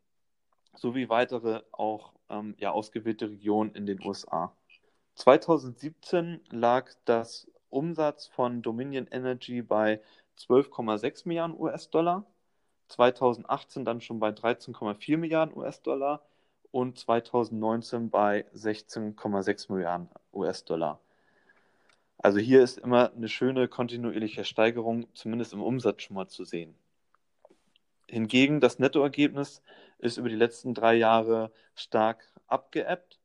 sowie weitere auch ähm, ja, ausgewählte Regionen in den USA. 2017 lag das Umsatz von Dominion Energy bei 12,6 Milliarden US-Dollar, 2018 dann schon bei 13,4 Milliarden US-Dollar und 2019 bei 16,6 Milliarden US-Dollar. Also hier ist immer eine schöne kontinuierliche Steigerung, zumindest im Umsatz schon mal zu sehen. Hingegen das Nettoergebnis ist über die letzten drei Jahre stark abgeebbt,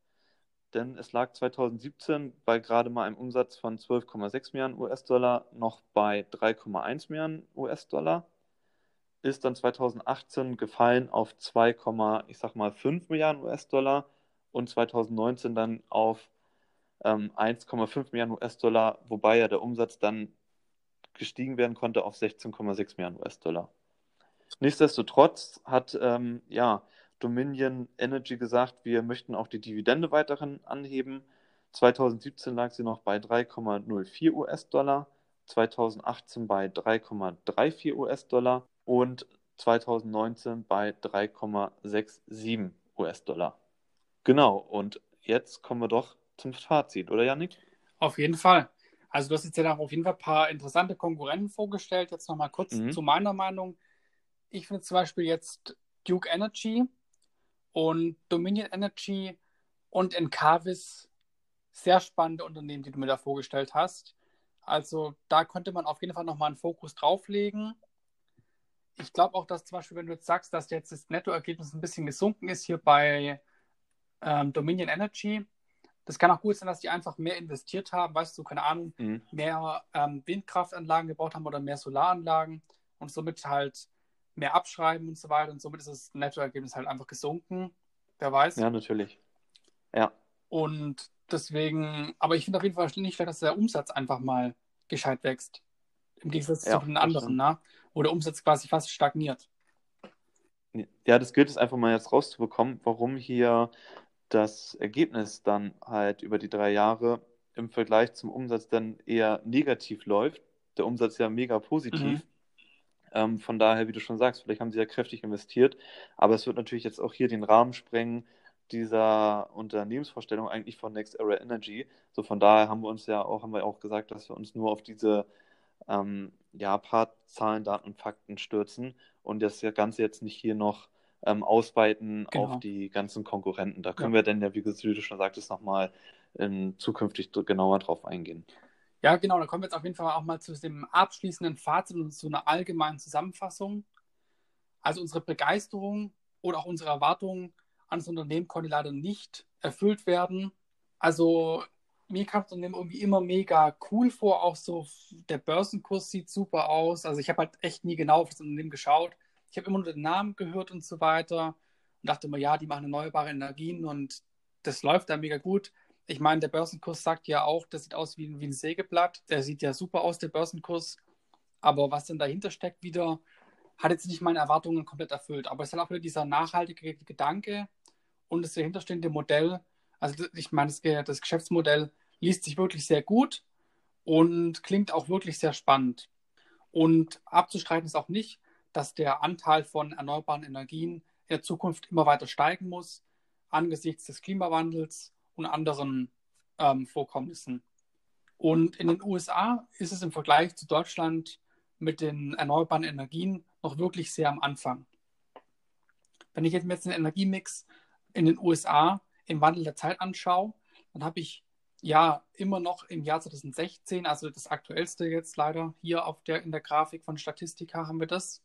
denn es lag 2017 bei gerade mal einem Umsatz von 12,6 Milliarden US-Dollar noch bei 3,1 Milliarden US-Dollar, ist dann 2018 gefallen auf 2, ich sag mal 5 Milliarden US-Dollar und 2019 dann auf ähm, 1,5 Milliarden US-Dollar, wobei ja der Umsatz dann gestiegen werden konnte auf 16,6 Milliarden US-Dollar. Nichtsdestotrotz hat ähm, ja, Dominion Energy gesagt, wir möchten auch die Dividende weiterhin anheben. 2017 lag sie noch bei 3,04 US-Dollar, 2018 bei 3,34 US-Dollar und 2019 bei 3,67 US-Dollar. Genau, und jetzt kommen wir doch zum Fazit, oder Janik? Auf jeden Fall. Also du hast jetzt ja auch auf jeden Fall ein paar interessante Konkurrenten vorgestellt. Jetzt nochmal kurz mhm. zu meiner Meinung ich finde zum Beispiel jetzt Duke Energy und Dominion Energy und Encarvis sehr spannende Unternehmen, die du mir da vorgestellt hast. Also da könnte man auf jeden Fall nochmal einen Fokus drauflegen. Ich glaube auch, dass zum Beispiel, wenn du jetzt sagst, dass jetzt das Nettoergebnis ein bisschen gesunken ist hier bei ähm, Dominion Energy, das kann auch gut sein, dass die einfach mehr investiert haben, weißt du, keine Ahnung, mhm. mehr ähm, Windkraftanlagen gebaut haben oder mehr Solaranlagen und somit halt mehr abschreiben und so weiter und somit ist das Nettoergebnis halt einfach gesunken. Wer weiß. Ja, natürlich. Ja. Und deswegen, aber ich finde auf jeden Fall nicht schlecht, dass der Umsatz einfach mal gescheit wächst. Im Gegensatz ja, zu den anderen, ne? wo der Umsatz quasi fast stagniert. Ja, das gilt es einfach mal jetzt rauszubekommen, warum hier das Ergebnis dann halt über die drei Jahre im Vergleich zum Umsatz dann eher negativ läuft. Der Umsatz ja mega positiv. Mhm. Ähm, von daher, wie du schon sagst, vielleicht haben sie ja kräftig investiert, aber es wird natürlich jetzt auch hier den Rahmen sprengen dieser Unternehmensvorstellung eigentlich von Next Era Energy. So von daher haben wir uns ja auch, haben wir auch gesagt, dass wir uns nur auf diese ähm, ja, paar Zahlen, Daten und Fakten stürzen und das Ganze jetzt nicht hier noch ähm, ausweiten genau. auf die ganzen Konkurrenten. Da können ja. wir dann ja, wie du schon sagtest, nochmal zukünftig genauer drauf eingehen. Ja, genau, da kommen wir jetzt auf jeden Fall auch mal zu dem abschließenden Fazit und zu einer allgemeinen Zusammenfassung. Also unsere Begeisterung oder auch unsere Erwartungen an das Unternehmen konnte leider nicht erfüllt werden. Also mir kam das Unternehmen irgendwie immer mega cool vor, auch so der Börsenkurs sieht super aus. Also ich habe halt echt nie genau auf das Unternehmen geschaut. Ich habe immer nur den Namen gehört und so weiter und dachte immer, ja, die machen erneuerbare Energien und das läuft da mega gut. Ich meine, der Börsenkurs sagt ja auch, das sieht aus wie, wie ein Sägeblatt. Der sieht ja super aus, der Börsenkurs. Aber was denn dahinter steckt wieder, hat jetzt nicht meine Erwartungen komplett erfüllt. Aber es ist halt auch wieder dieser nachhaltige Gedanke und das dahinterstehende Modell. Also ich meine, das, das Geschäftsmodell liest sich wirklich sehr gut und klingt auch wirklich sehr spannend. Und abzustreiten ist auch nicht, dass der Anteil von erneuerbaren Energien in der Zukunft immer weiter steigen muss, angesichts des Klimawandels und anderen ähm, Vorkommnissen. Und in den USA ist es im Vergleich zu Deutschland mit den erneuerbaren Energien noch wirklich sehr am Anfang. Wenn ich jetzt mir jetzt den Energiemix in den USA im Wandel der Zeit anschaue, dann habe ich ja immer noch im Jahr 2016, also das aktuellste jetzt leider hier auf der in der Grafik von Statistika haben wir das,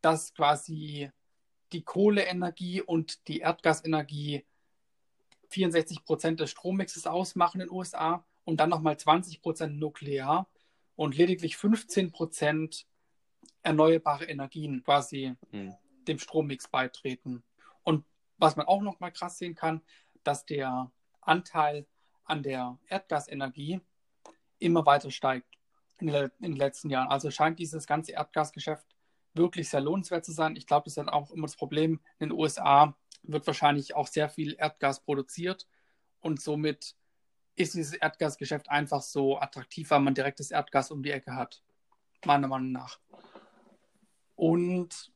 dass quasi die Kohleenergie und die Erdgasenergie 64 Prozent des Strommixes ausmachen in den USA und dann nochmal 20 Prozent nuklear und lediglich 15 Prozent erneuerbare Energien quasi mhm. dem Strommix beitreten. Und was man auch nochmal krass sehen kann, dass der Anteil an der Erdgasenergie immer weiter steigt in, in den letzten Jahren. Also scheint dieses ganze Erdgasgeschäft wirklich sehr lohnenswert zu sein. Ich glaube, das ist dann auch immer das Problem. In den USA wird wahrscheinlich auch sehr viel Erdgas produziert und somit ist dieses Erdgasgeschäft einfach so attraktiv, weil man direktes Erdgas um die Ecke hat. Meiner Meinung nach. Und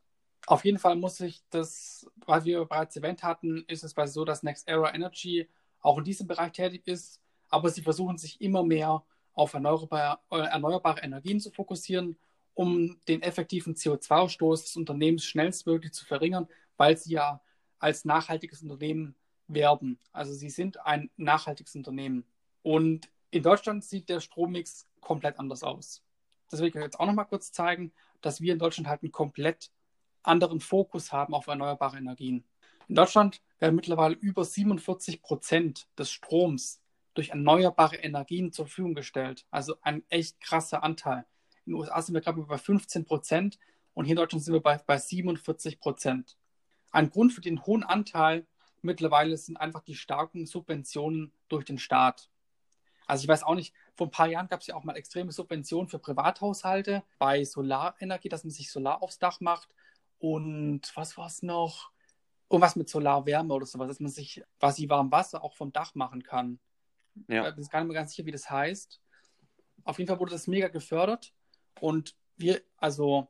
auf jeden Fall muss ich das, was wir bereits erwähnt hatten, ist es so, dass Next Era Energy auch in diesem Bereich tätig ist, aber sie versuchen sich immer mehr auf erneuerbare, erneuerbare Energien zu fokussieren um den effektiven CO2-Ausstoß des Unternehmens schnellstmöglich zu verringern, weil sie ja als nachhaltiges Unternehmen werden. Also sie sind ein nachhaltiges Unternehmen. Und in Deutschland sieht der Strommix komplett anders aus. Das will ich euch jetzt auch noch mal kurz zeigen, dass wir in Deutschland halt einen komplett anderen Fokus haben auf erneuerbare Energien. In Deutschland werden mittlerweile über 47 Prozent des Stroms durch erneuerbare Energien zur Verfügung gestellt. Also ein echt krasser Anteil. In den USA sind wir gerade bei 15 Prozent und hier in Deutschland sind wir bei, bei 47 Prozent. Ein Grund für den hohen Anteil mittlerweile sind einfach die starken Subventionen durch den Staat. Also ich weiß auch nicht, vor ein paar Jahren gab es ja auch mal extreme Subventionen für Privathaushalte bei Solarenergie, dass man sich Solar aufs Dach macht. Und was war es noch? Irgendwas mit Solarwärme oder sowas, dass man sich quasi warm Wasser auch vom Dach machen kann. Ja. Ich bin gar nicht mehr ganz sicher, wie das heißt. Auf jeden Fall wurde das mega gefördert. Und wir, also,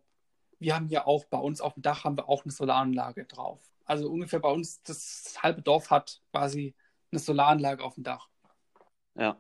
wir haben ja auch bei uns auf dem Dach haben wir auch eine Solaranlage drauf. Also ungefähr bei uns, das halbe Dorf hat quasi eine Solaranlage auf dem Dach. Ja.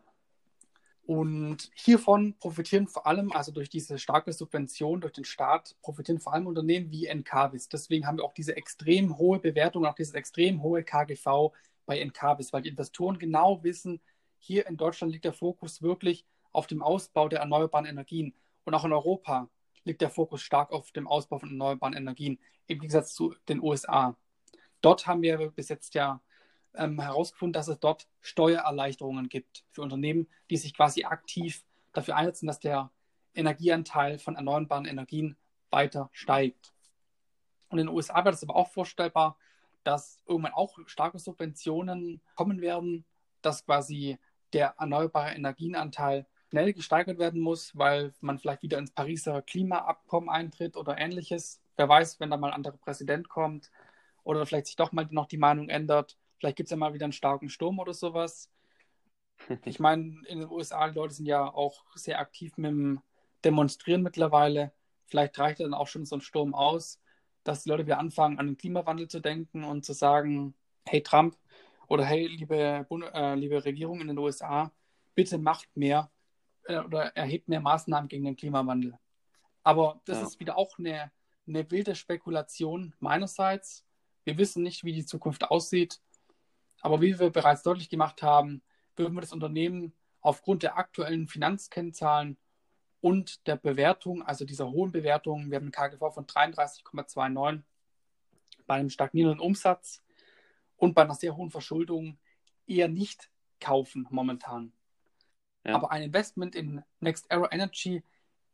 Und hiervon profitieren vor allem, also durch diese starke Subvention durch den Staat, profitieren vor allem Unternehmen wie Encarvis. Deswegen haben wir auch diese extrem hohe Bewertung, auch dieses extrem hohe KGV bei Encarvis, weil die Investoren genau wissen, hier in Deutschland liegt der Fokus wirklich auf dem Ausbau der erneuerbaren Energien. Und auch in Europa liegt der Fokus stark auf dem Ausbau von erneuerbaren Energien, im Gegensatz zu den USA. Dort haben wir bis jetzt ja ähm, herausgefunden, dass es dort Steuererleichterungen gibt für Unternehmen, die sich quasi aktiv dafür einsetzen, dass der Energieanteil von erneuerbaren Energien weiter steigt. Und in den USA wäre es aber auch vorstellbar, dass irgendwann auch starke Subventionen kommen werden, dass quasi der erneuerbare Energienanteil schnell gesteigert werden muss, weil man vielleicht wieder ins Pariser Klimaabkommen eintritt oder ähnliches. Wer weiß, wenn da mal ein anderer Präsident kommt oder vielleicht sich doch mal noch die Meinung ändert, Vielleicht gibt es ja mal wieder einen starken Sturm oder sowas. Ich meine, in den USA, die Leute sind ja auch sehr aktiv mit dem Demonstrieren mittlerweile. Vielleicht reicht dann auch schon so ein Sturm aus, dass die Leute wieder anfangen, an den Klimawandel zu denken und zu sagen, hey Trump oder hey, liebe, äh, liebe Regierung in den USA, bitte macht mehr äh, oder erhebt mehr Maßnahmen gegen den Klimawandel. Aber das ja. ist wieder auch eine, eine wilde Spekulation meinerseits. Wir wissen nicht, wie die Zukunft aussieht. Aber wie wir bereits deutlich gemacht haben, würden wir das Unternehmen aufgrund der aktuellen Finanzkennzahlen und der Bewertung, also dieser hohen Bewertung, wir haben einen KGV von 33,29 bei einem stagnierenden Umsatz und bei einer sehr hohen Verschuldung eher nicht kaufen momentan. Ja. Aber ein Investment in Next Era Energy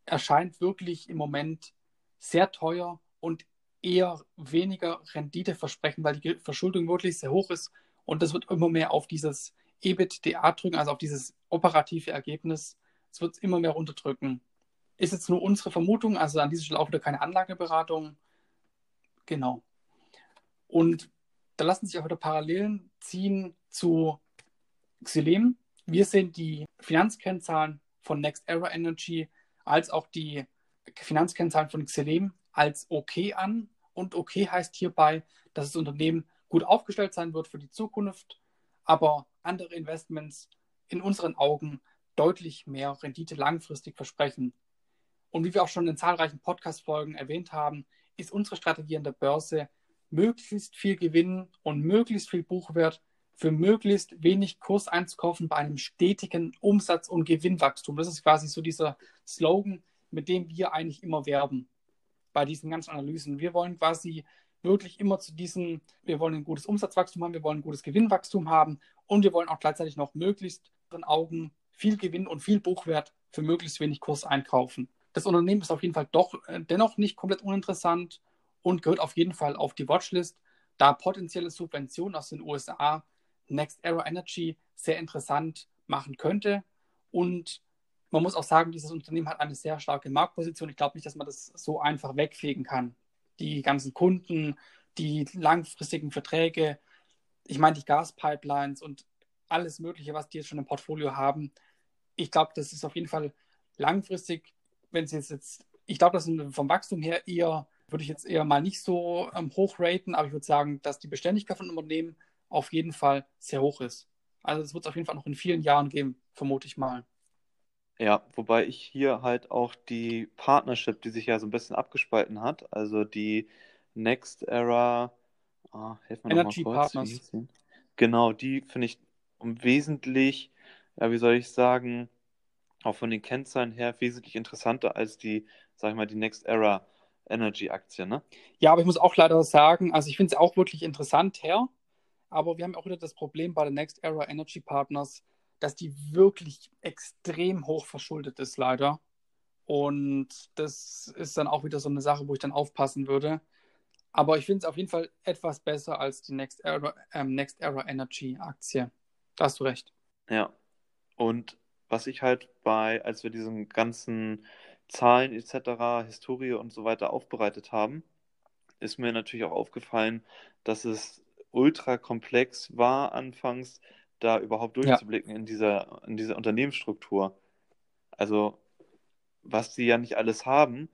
erscheint wirklich im Moment sehr teuer und eher weniger Rendite versprechen, weil die Verschuldung wirklich sehr hoch ist und das wird immer mehr auf dieses EBITDA drücken, also auf dieses operative Ergebnis. Es wird immer mehr runterdrücken. Ist jetzt nur unsere Vermutung, also an dieser Stelle auch wieder keine Anlageberatung. Genau. Und da lassen sich auch wieder Parallelen ziehen zu Xylem. Wir sehen die Finanzkennzahlen von Next Era Energy als auch die Finanzkennzahlen von Xylem als okay an. Und okay heißt hierbei, dass das Unternehmen gut aufgestellt sein wird für die Zukunft, aber andere Investments in unseren Augen deutlich mehr Rendite langfristig versprechen. Und wie wir auch schon in zahlreichen Podcast-Folgen erwähnt haben, ist unsere Strategie an der Börse, möglichst viel Gewinn und möglichst viel Buchwert für möglichst wenig Kurs einzukaufen bei einem stetigen Umsatz- und Gewinnwachstum. Das ist quasi so dieser Slogan, mit dem wir eigentlich immer werben bei diesen ganzen Analysen. Wir wollen quasi wirklich immer zu diesem, wir wollen ein gutes Umsatzwachstum haben, wir wollen ein gutes Gewinnwachstum haben und wir wollen auch gleichzeitig noch möglichst in Augen viel Gewinn und viel Buchwert für möglichst wenig Kurs einkaufen. Das Unternehmen ist auf jeden Fall doch äh, dennoch nicht komplett uninteressant und gehört auf jeden Fall auf die Watchlist, da potenzielle Subventionen aus den USA Next Era Energy sehr interessant machen könnte. Und man muss auch sagen, dieses Unternehmen hat eine sehr starke Marktposition. Ich glaube nicht, dass man das so einfach wegfegen kann die ganzen Kunden, die langfristigen Verträge, ich meine die Gaspipelines und alles Mögliche, was die jetzt schon im Portfolio haben. Ich glaube, das ist auf jeden Fall langfristig, wenn sie jetzt, ich glaube, das ist vom Wachstum her eher, würde ich jetzt eher mal nicht so ähm, hoch raten, aber ich würde sagen, dass die Beständigkeit von Unternehmen auf jeden Fall sehr hoch ist. Also es wird es auf jeden Fall noch in vielen Jahren geben, vermute ich mal. Ja, wobei ich hier halt auch die Partnership, die sich ja so ein bisschen abgespalten hat, also die Next Era, helf mir Energy kurz, Partners. Genau, die finde ich um wesentlich, ja, wie soll ich sagen, auch von den Kennzahlen her wesentlich interessanter als die, sag ich mal, die Next Era Energy Aktie, ne? Ja, aber ich muss auch leider sagen, also ich finde es auch wirklich interessant her, aber wir haben auch wieder das Problem bei den Next Era Energy Partners, dass die wirklich extrem hoch verschuldet ist, leider. Und das ist dann auch wieder so eine Sache, wo ich dann aufpassen würde. Aber ich finde es auf jeden Fall etwas besser als die Next Era, ähm, Next Era Energy Aktie. Da hast du recht. Ja. Und was ich halt bei, als wir diesen ganzen Zahlen etc., Historie und so weiter aufbereitet haben, ist mir natürlich auch aufgefallen, dass es ultra komplex war anfangs, da überhaupt durchzublicken ja. in dieser, in dieser Unternehmensstruktur. Also, was sie ja nicht alles haben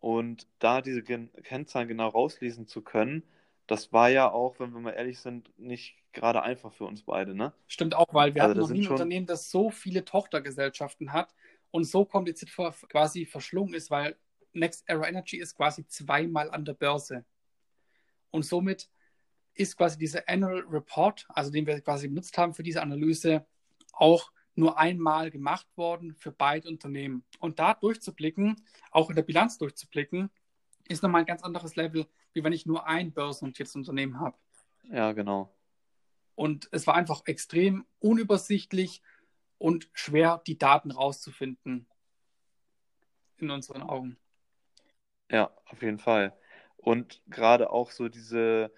und da diese Gen Kennzahlen genau rauslesen zu können, das war ja auch, wenn wir mal ehrlich sind, nicht gerade einfach für uns beide, ne? Stimmt auch, weil wir also hatten noch nie ein schon... Unternehmen, das so viele Tochtergesellschaften hat und so kompliziert quasi verschlungen ist, weil Next Era Energy ist quasi zweimal an der Börse. Und somit ist quasi dieser Annual Report, also den wir quasi benutzt haben für diese Analyse, auch nur einmal gemacht worden für beide Unternehmen. Und da durchzublicken, auch in der Bilanz durchzublicken, ist nochmal ein ganz anderes Level, wie wenn ich nur ein börsennotiertes Unternehmen habe. Ja, genau. Und es war einfach extrem unübersichtlich und schwer, die Daten rauszufinden. In unseren Augen. Ja, auf jeden Fall. Und gerade auch so diese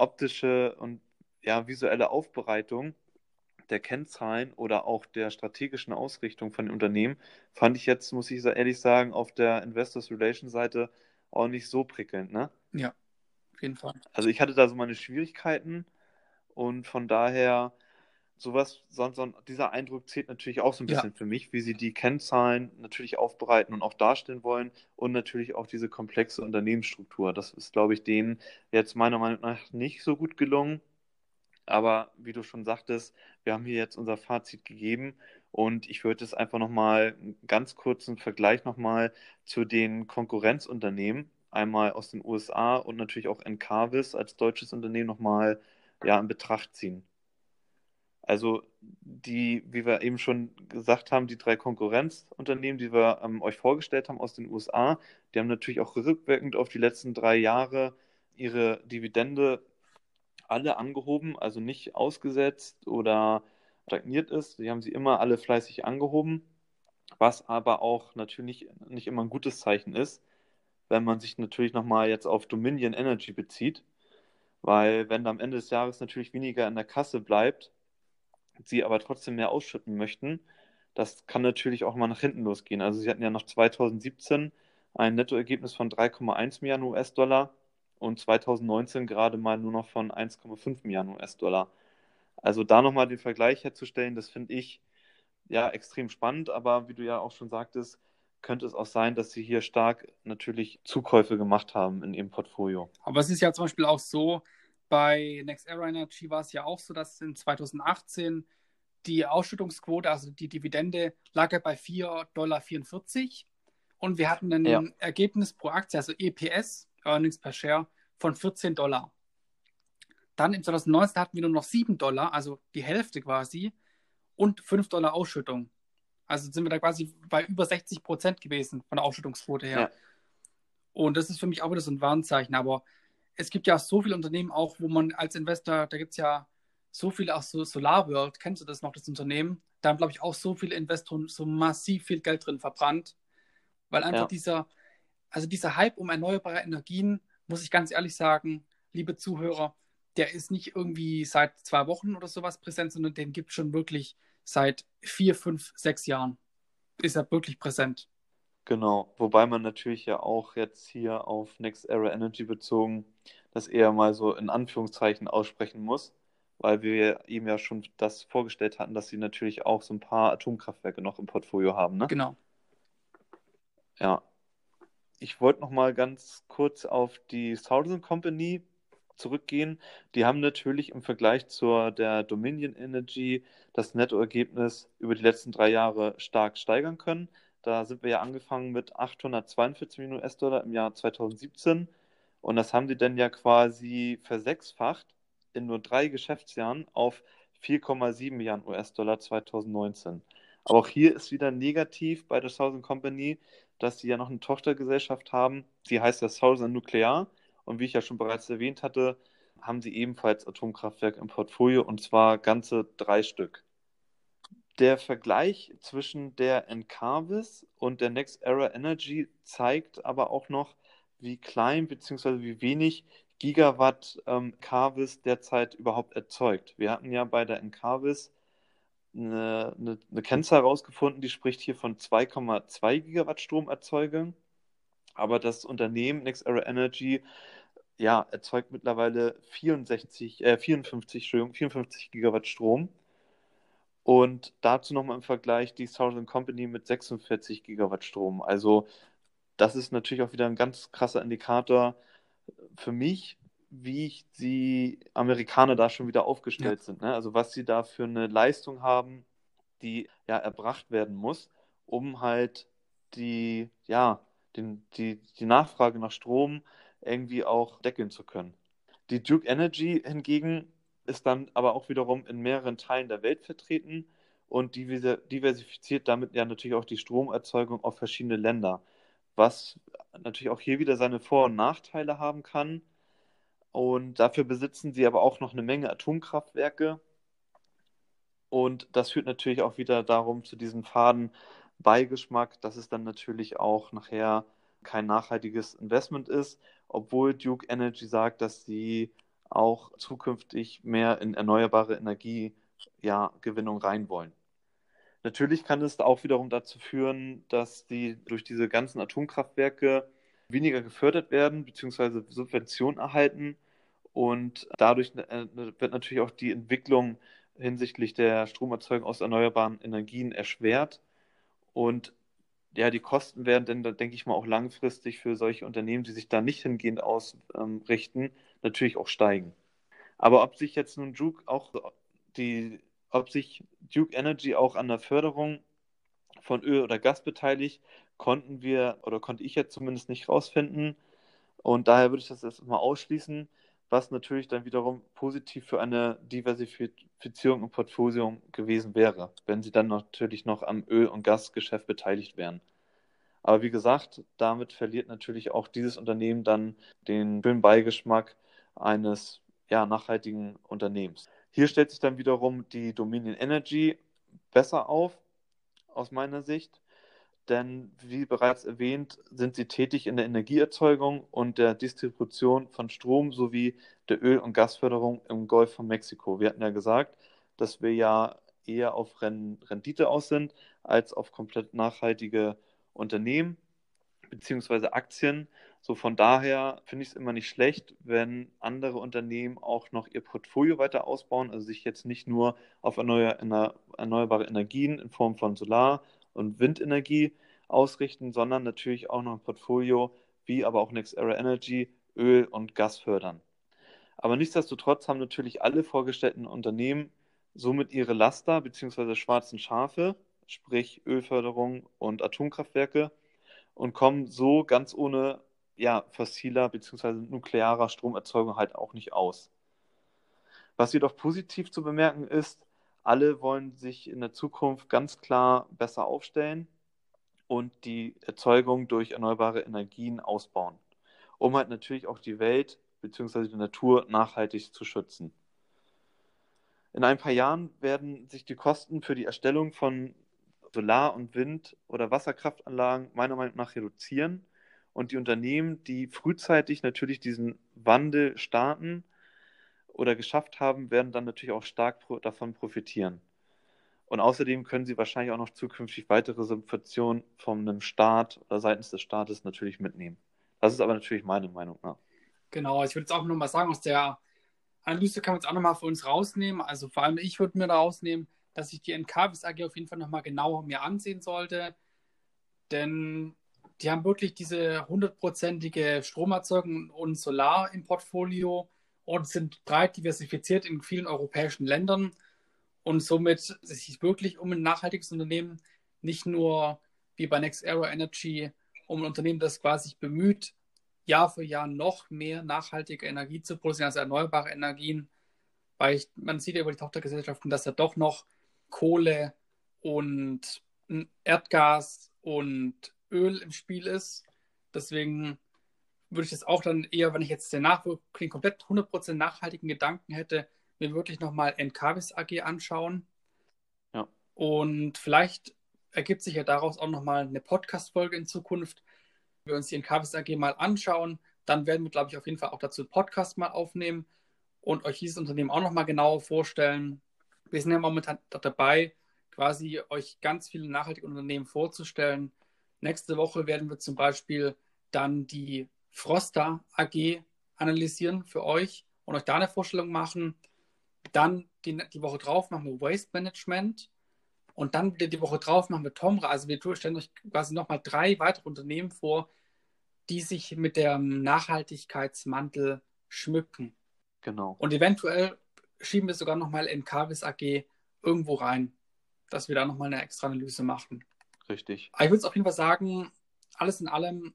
optische und ja, visuelle Aufbereitung der Kennzahlen oder auch der strategischen Ausrichtung von den Unternehmen fand ich jetzt, muss ich ehrlich sagen, auf der Investors Relations Seite auch nicht so prickelnd, ne? Ja, auf jeden Fall. Also ich hatte da so meine Schwierigkeiten Und von daher, sowas, so, so, dieser Eindruck zählt natürlich auch so ein bisschen ja. für mich, wie sie die Kennzahlen natürlich aufbereiten und auch darstellen wollen und natürlich auch diese komplexe Unternehmensstruktur. Das ist, glaube ich, denen jetzt meiner Meinung nach nicht so gut gelungen. Aber wie du schon sagtest, wir haben hier jetzt unser Fazit gegeben und ich würde es einfach nochmal einen ganz kurzen Vergleich nochmal zu den Konkurrenzunternehmen, einmal aus den USA und natürlich auch Encarvis als deutsches Unternehmen nochmal ja, in Betracht ziehen. Also die, wie wir eben schon gesagt haben, die drei Konkurrenzunternehmen, die wir ähm, euch vorgestellt haben aus den USA, die haben natürlich auch rückwirkend auf die letzten drei Jahre ihre Dividende alle angehoben, also nicht ausgesetzt oder stagniert ist. Die haben sie immer alle fleißig angehoben, was aber auch natürlich nicht immer ein gutes Zeichen ist, wenn man sich natürlich nochmal jetzt auf Dominion Energy bezieht, weil wenn am Ende des Jahres natürlich weniger in der Kasse bleibt, sie aber trotzdem mehr ausschütten möchten, das kann natürlich auch mal nach hinten losgehen. Also sie hatten ja noch 2017 ein Nettoergebnis von 3,1 Milliarden US-Dollar und 2019 gerade mal nur noch von 1,5 Milliarden US-Dollar. Also da nochmal den Vergleich herzustellen, das finde ich ja extrem spannend, aber wie du ja auch schon sagtest, könnte es auch sein, dass sie hier stark natürlich Zukäufe gemacht haben in ihrem Portfolio. Aber es ist ja zum Beispiel auch so, bei Next Era Energy war es ja auch so, dass in 2018 die Ausschüttungsquote, also die Dividende, lag ja bei 4,44 Dollar. Und wir hatten ein ja. Ergebnis pro Aktie, also EPS, Earnings per Share, von 14 Dollar. Dann im 2019 hatten wir nur noch 7 Dollar, also die Hälfte quasi, und 5 Dollar Ausschüttung. Also sind wir da quasi bei über 60 Prozent gewesen von der Ausschüttungsquote her. Ja. Und das ist für mich auch wieder so ein Warnzeichen. Aber es gibt ja so viele Unternehmen auch, wo man als Investor, da gibt es ja so viele, auch so Solar World, kennst du das noch, das Unternehmen? Da haben, glaube ich, auch so viele Investoren so massiv viel Geld drin verbrannt, weil einfach ja. dieser, also dieser Hype um erneuerbare Energien, muss ich ganz ehrlich sagen, liebe Zuhörer, der ist nicht irgendwie seit zwei Wochen oder sowas präsent, sondern den gibt es schon wirklich seit vier, fünf, sechs Jahren. Ist er wirklich präsent. Genau, wobei man natürlich ja auch jetzt hier auf Next Era Energy bezogen das eher mal so in Anführungszeichen aussprechen muss, weil wir ihm ja schon das vorgestellt hatten, dass sie natürlich auch so ein paar Atomkraftwerke noch im Portfolio haben, ne? Genau. Ja. Ich wollte noch mal ganz kurz auf die Southern Company zurückgehen. Die haben natürlich im Vergleich zur der Dominion Energy das Nettoergebnis über die letzten drei Jahre stark steigern können. Da sind wir ja angefangen mit 842 Millionen US-Dollar im Jahr 2017 und das haben sie dann ja quasi versechsfacht in nur drei Geschäftsjahren auf 4,7 Milliarden US-Dollar 2019. Aber auch hier ist wieder negativ bei der Southern Company, dass sie ja noch eine Tochtergesellschaft haben, die heißt ja Southern Nuclear. Und wie ich ja schon bereits erwähnt hatte, haben sie ebenfalls Atomkraftwerke im Portfolio und zwar ganze drei Stück. Der Vergleich zwischen der Encarvis und der Next Era Energy zeigt aber auch noch, wie klein bzw. wie wenig Gigawatt ähm, Carvis derzeit überhaupt erzeugt. Wir hatten ja bei der Encarvis eine, eine, eine Kennzahl herausgefunden, die spricht hier von 2,2 Gigawatt Stromerzeugung. Aber das Unternehmen Next Era Energy ja, erzeugt mittlerweile 64, äh, 54, 54 Gigawatt Strom. Und dazu nochmal im Vergleich die Southern Company mit 46 Gigawatt Strom. Also das ist natürlich auch wieder ein ganz krasser Indikator für mich, wie die Amerikaner da schon wieder aufgestellt ja. sind. Ne? Also was sie da für eine Leistung haben, die ja erbracht werden muss, um halt die, ja, den, die, die Nachfrage nach Strom irgendwie auch deckeln zu können. Die Duke Energy hingegen ist dann aber auch wiederum in mehreren Teilen der Welt vertreten und diversifiziert damit ja natürlich auch die Stromerzeugung auf verschiedene Länder was natürlich auch hier wieder seine Vor- und Nachteile haben kann. Und dafür besitzen sie aber auch noch eine Menge Atomkraftwerke. Und das führt natürlich auch wieder darum zu diesem faden Beigeschmack, dass es dann natürlich auch nachher kein nachhaltiges Investment ist, obwohl Duke Energy sagt, dass sie auch zukünftig mehr in erneuerbare Energiegewinnung ja, rein wollen. Natürlich kann es auch wiederum dazu führen, dass die durch diese ganzen Atomkraftwerke weniger gefördert werden bzw. Subventionen erhalten Und dadurch äh, wird natürlich auch die Entwicklung hinsichtlich der Stromerzeugung aus erneuerbaren Energien erschwert. Und ja, die Kosten werden dann, denke ich mal, auch langfristig für solche Unternehmen, die sich da nicht hingehend ausrichten, natürlich auch steigen. Aber ob sich jetzt nun Duke auch die, ob sich Duke Energy auch an der Förderung von Öl oder Gas beteiligt, konnten wir oder konnte ich jetzt zumindest nicht rausfinden. Und daher würde ich das erstmal ausschließen, was natürlich dann wiederum positiv für eine Diversifizierung im Portfolio gewesen wäre, wenn sie dann natürlich noch am Öl- und Gasgeschäft beteiligt wären. Aber wie gesagt, damit verliert natürlich auch dieses Unternehmen dann den schönen Beigeschmack eines ja, nachhaltigen Unternehmens. Hier stellt sich dann wiederum die Dominion Energy besser auf, aus meiner Sicht, denn wie bereits erwähnt, sind sie tätig in der Energieerzeugung und der Distribution von Strom sowie der Öl- und Gasförderung im Golf von Mexiko. Wir hatten ja gesagt, dass wir ja eher auf Rendite aus sind als auf komplett nachhaltige Unternehmen bzw. Aktien. So von daher finde ich es immer nicht schlecht, wenn andere Unternehmen auch noch ihr Portfolio weiter ausbauen, also sich jetzt nicht nur auf erneuerbare Energien in Form von Solar- und Windenergie ausrichten, sondern natürlich auch noch ein Portfolio wie aber auch NextEra Energy Öl und Gas fördern. Aber nichtsdestotrotz haben natürlich alle vorgestellten Unternehmen somit ihre Laster bzw. schwarzen Schafe, sprich Ölförderung und Atomkraftwerke, und kommen so ganz ohne ja, fossiler bzw. nuklearer Stromerzeugung halt auch nicht aus. Was jedoch positiv zu bemerken ist, alle wollen sich in der Zukunft ganz klar besser aufstellen und die Erzeugung durch erneuerbare Energien ausbauen, um halt natürlich auch die Welt bzw. die Natur nachhaltig zu schützen. In ein paar Jahren werden sich die Kosten für die Erstellung von Solar- und Wind- oder Wasserkraftanlagen meiner Meinung nach reduzieren und die Unternehmen, die frühzeitig natürlich diesen Wandel starten oder geschafft haben, werden dann natürlich auch stark davon profitieren. Und außerdem können sie wahrscheinlich auch noch zukünftig weitere Subventionen von einem Staat oder seitens des Staates natürlich mitnehmen. Das ist aber natürlich meine Meinung. Ja. Genau, ich würde jetzt auch nochmal sagen, aus der Analyse kann man jetzt auch nochmal für uns rausnehmen. Also vor allem ich würde mir da rausnehmen, dass ich die NKWs AG auf jeden Fall nochmal genauer mir ansehen sollte. Denn die haben wirklich diese hundertprozentige Stromerzeugung und Solar im Portfolio und sind breit diversifiziert in vielen europäischen Ländern. Und somit sich wirklich um ein nachhaltiges Unternehmen, nicht nur wie bei Next Era Energy, um ein Unternehmen, das quasi bemüht, Jahr für Jahr noch mehr nachhaltige Energie zu produzieren, also erneuerbare Energien, weil ich, man sieht ja über die Tochtergesellschaften, dass da doch noch Kohle und Erdgas und Öl im Spiel ist. Deswegen würde ich das auch dann eher, wenn ich jetzt den, Nachwirk den komplett 100% nachhaltigen Gedanken hätte, mir wirklich nochmal NKWs AG anschauen. Ja. Und vielleicht ergibt sich ja daraus auch nochmal eine Podcast-Folge in Zukunft. Wenn wir uns die NKWs AG mal anschauen, dann werden wir, glaube ich, auf jeden Fall auch dazu einen Podcast mal aufnehmen und euch dieses Unternehmen auch nochmal genauer vorstellen. Wir sind ja momentan dabei, quasi euch ganz viele nachhaltige Unternehmen vorzustellen. Nächste Woche werden wir zum Beispiel dann die Frosta AG analysieren für euch und euch da eine Vorstellung machen. Dann die, die Woche drauf machen wir Waste Management. Und dann wieder die Woche drauf machen wir Tomra. Also wir stellen euch quasi nochmal drei weitere Unternehmen vor, die sich mit dem Nachhaltigkeitsmantel schmücken. Genau. Und eventuell schieben wir sogar nochmal in Carvis AG irgendwo rein, dass wir da nochmal eine extra Analyse machen. Richtig. Aber ich würde auf jeden Fall sagen, alles in allem,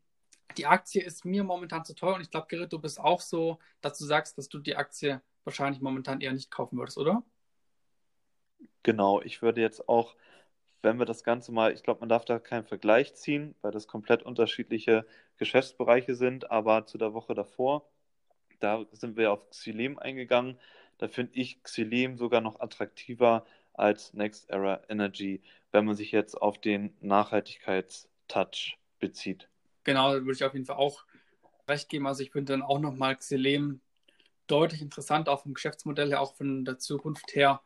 die Aktie ist mir momentan zu teuer und ich glaube, Gerrit, du bist auch so, dass du sagst, dass du die Aktie wahrscheinlich momentan eher nicht kaufen würdest, oder? Genau, ich würde jetzt auch, wenn wir das Ganze mal, ich glaube, man darf da keinen Vergleich ziehen, weil das komplett unterschiedliche Geschäftsbereiche sind, aber zu der Woche davor, da sind wir auf Xylem eingegangen. Da finde ich Xylem sogar noch attraktiver als Next Era Energy, wenn man sich jetzt auf den Nachhaltigkeitstouch bezieht. Genau, da würde ich auf jeden Fall auch recht geben. Also ich finde dann auch nochmal Xylem deutlich interessant, auch vom Geschäftsmodell her, auch von der Zukunft her.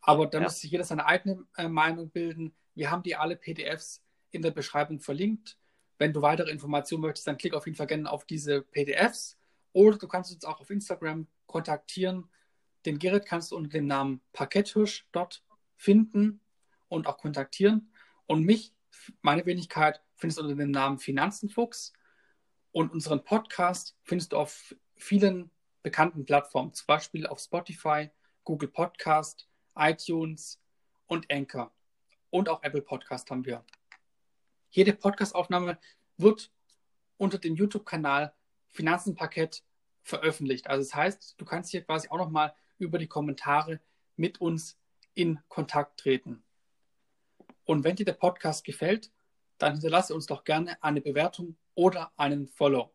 Aber da ja. muss sich jeder seine eigene äh, Meinung bilden. Wir haben die alle PDFs in der Beschreibung verlinkt. Wenn du weitere Informationen möchtest, dann klick auf jeden Fall gerne auf diese PDFs Oder du kannst uns auch auf Instagram kontaktieren. Den Gerrit kannst du unter dem Namen Parketthirsch dort finden und auch kontaktieren. Und mich, meine Wenigkeit, findest du unter dem Namen Finanzenfuchs. Und unseren Podcast findest du auf vielen bekannten Plattformen, zum Beispiel auf Spotify, Google Podcast, iTunes und Anchor. Und auch Apple Podcast haben wir. Jede Podcastaufnahme wird unter dem YouTube-Kanal Finanzenpaket veröffentlicht. Also das heißt, du kannst hier quasi auch nochmal über die Kommentare mit uns in Kontakt treten. Und wenn dir der Podcast gefällt, dann hinterlasse uns doch gerne eine Bewertung oder einen Follow.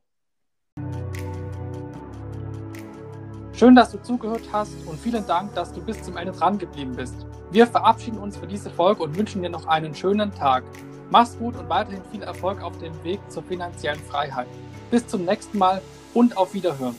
Schön, dass du zugehört hast und vielen Dank, dass du bis zum Ende dran geblieben bist. Wir verabschieden uns für diese Folge und wünschen dir noch einen schönen Tag. Mach's gut und weiterhin viel Erfolg auf dem Weg zur finanziellen Freiheit. Bis zum nächsten Mal und auf Wiederhören.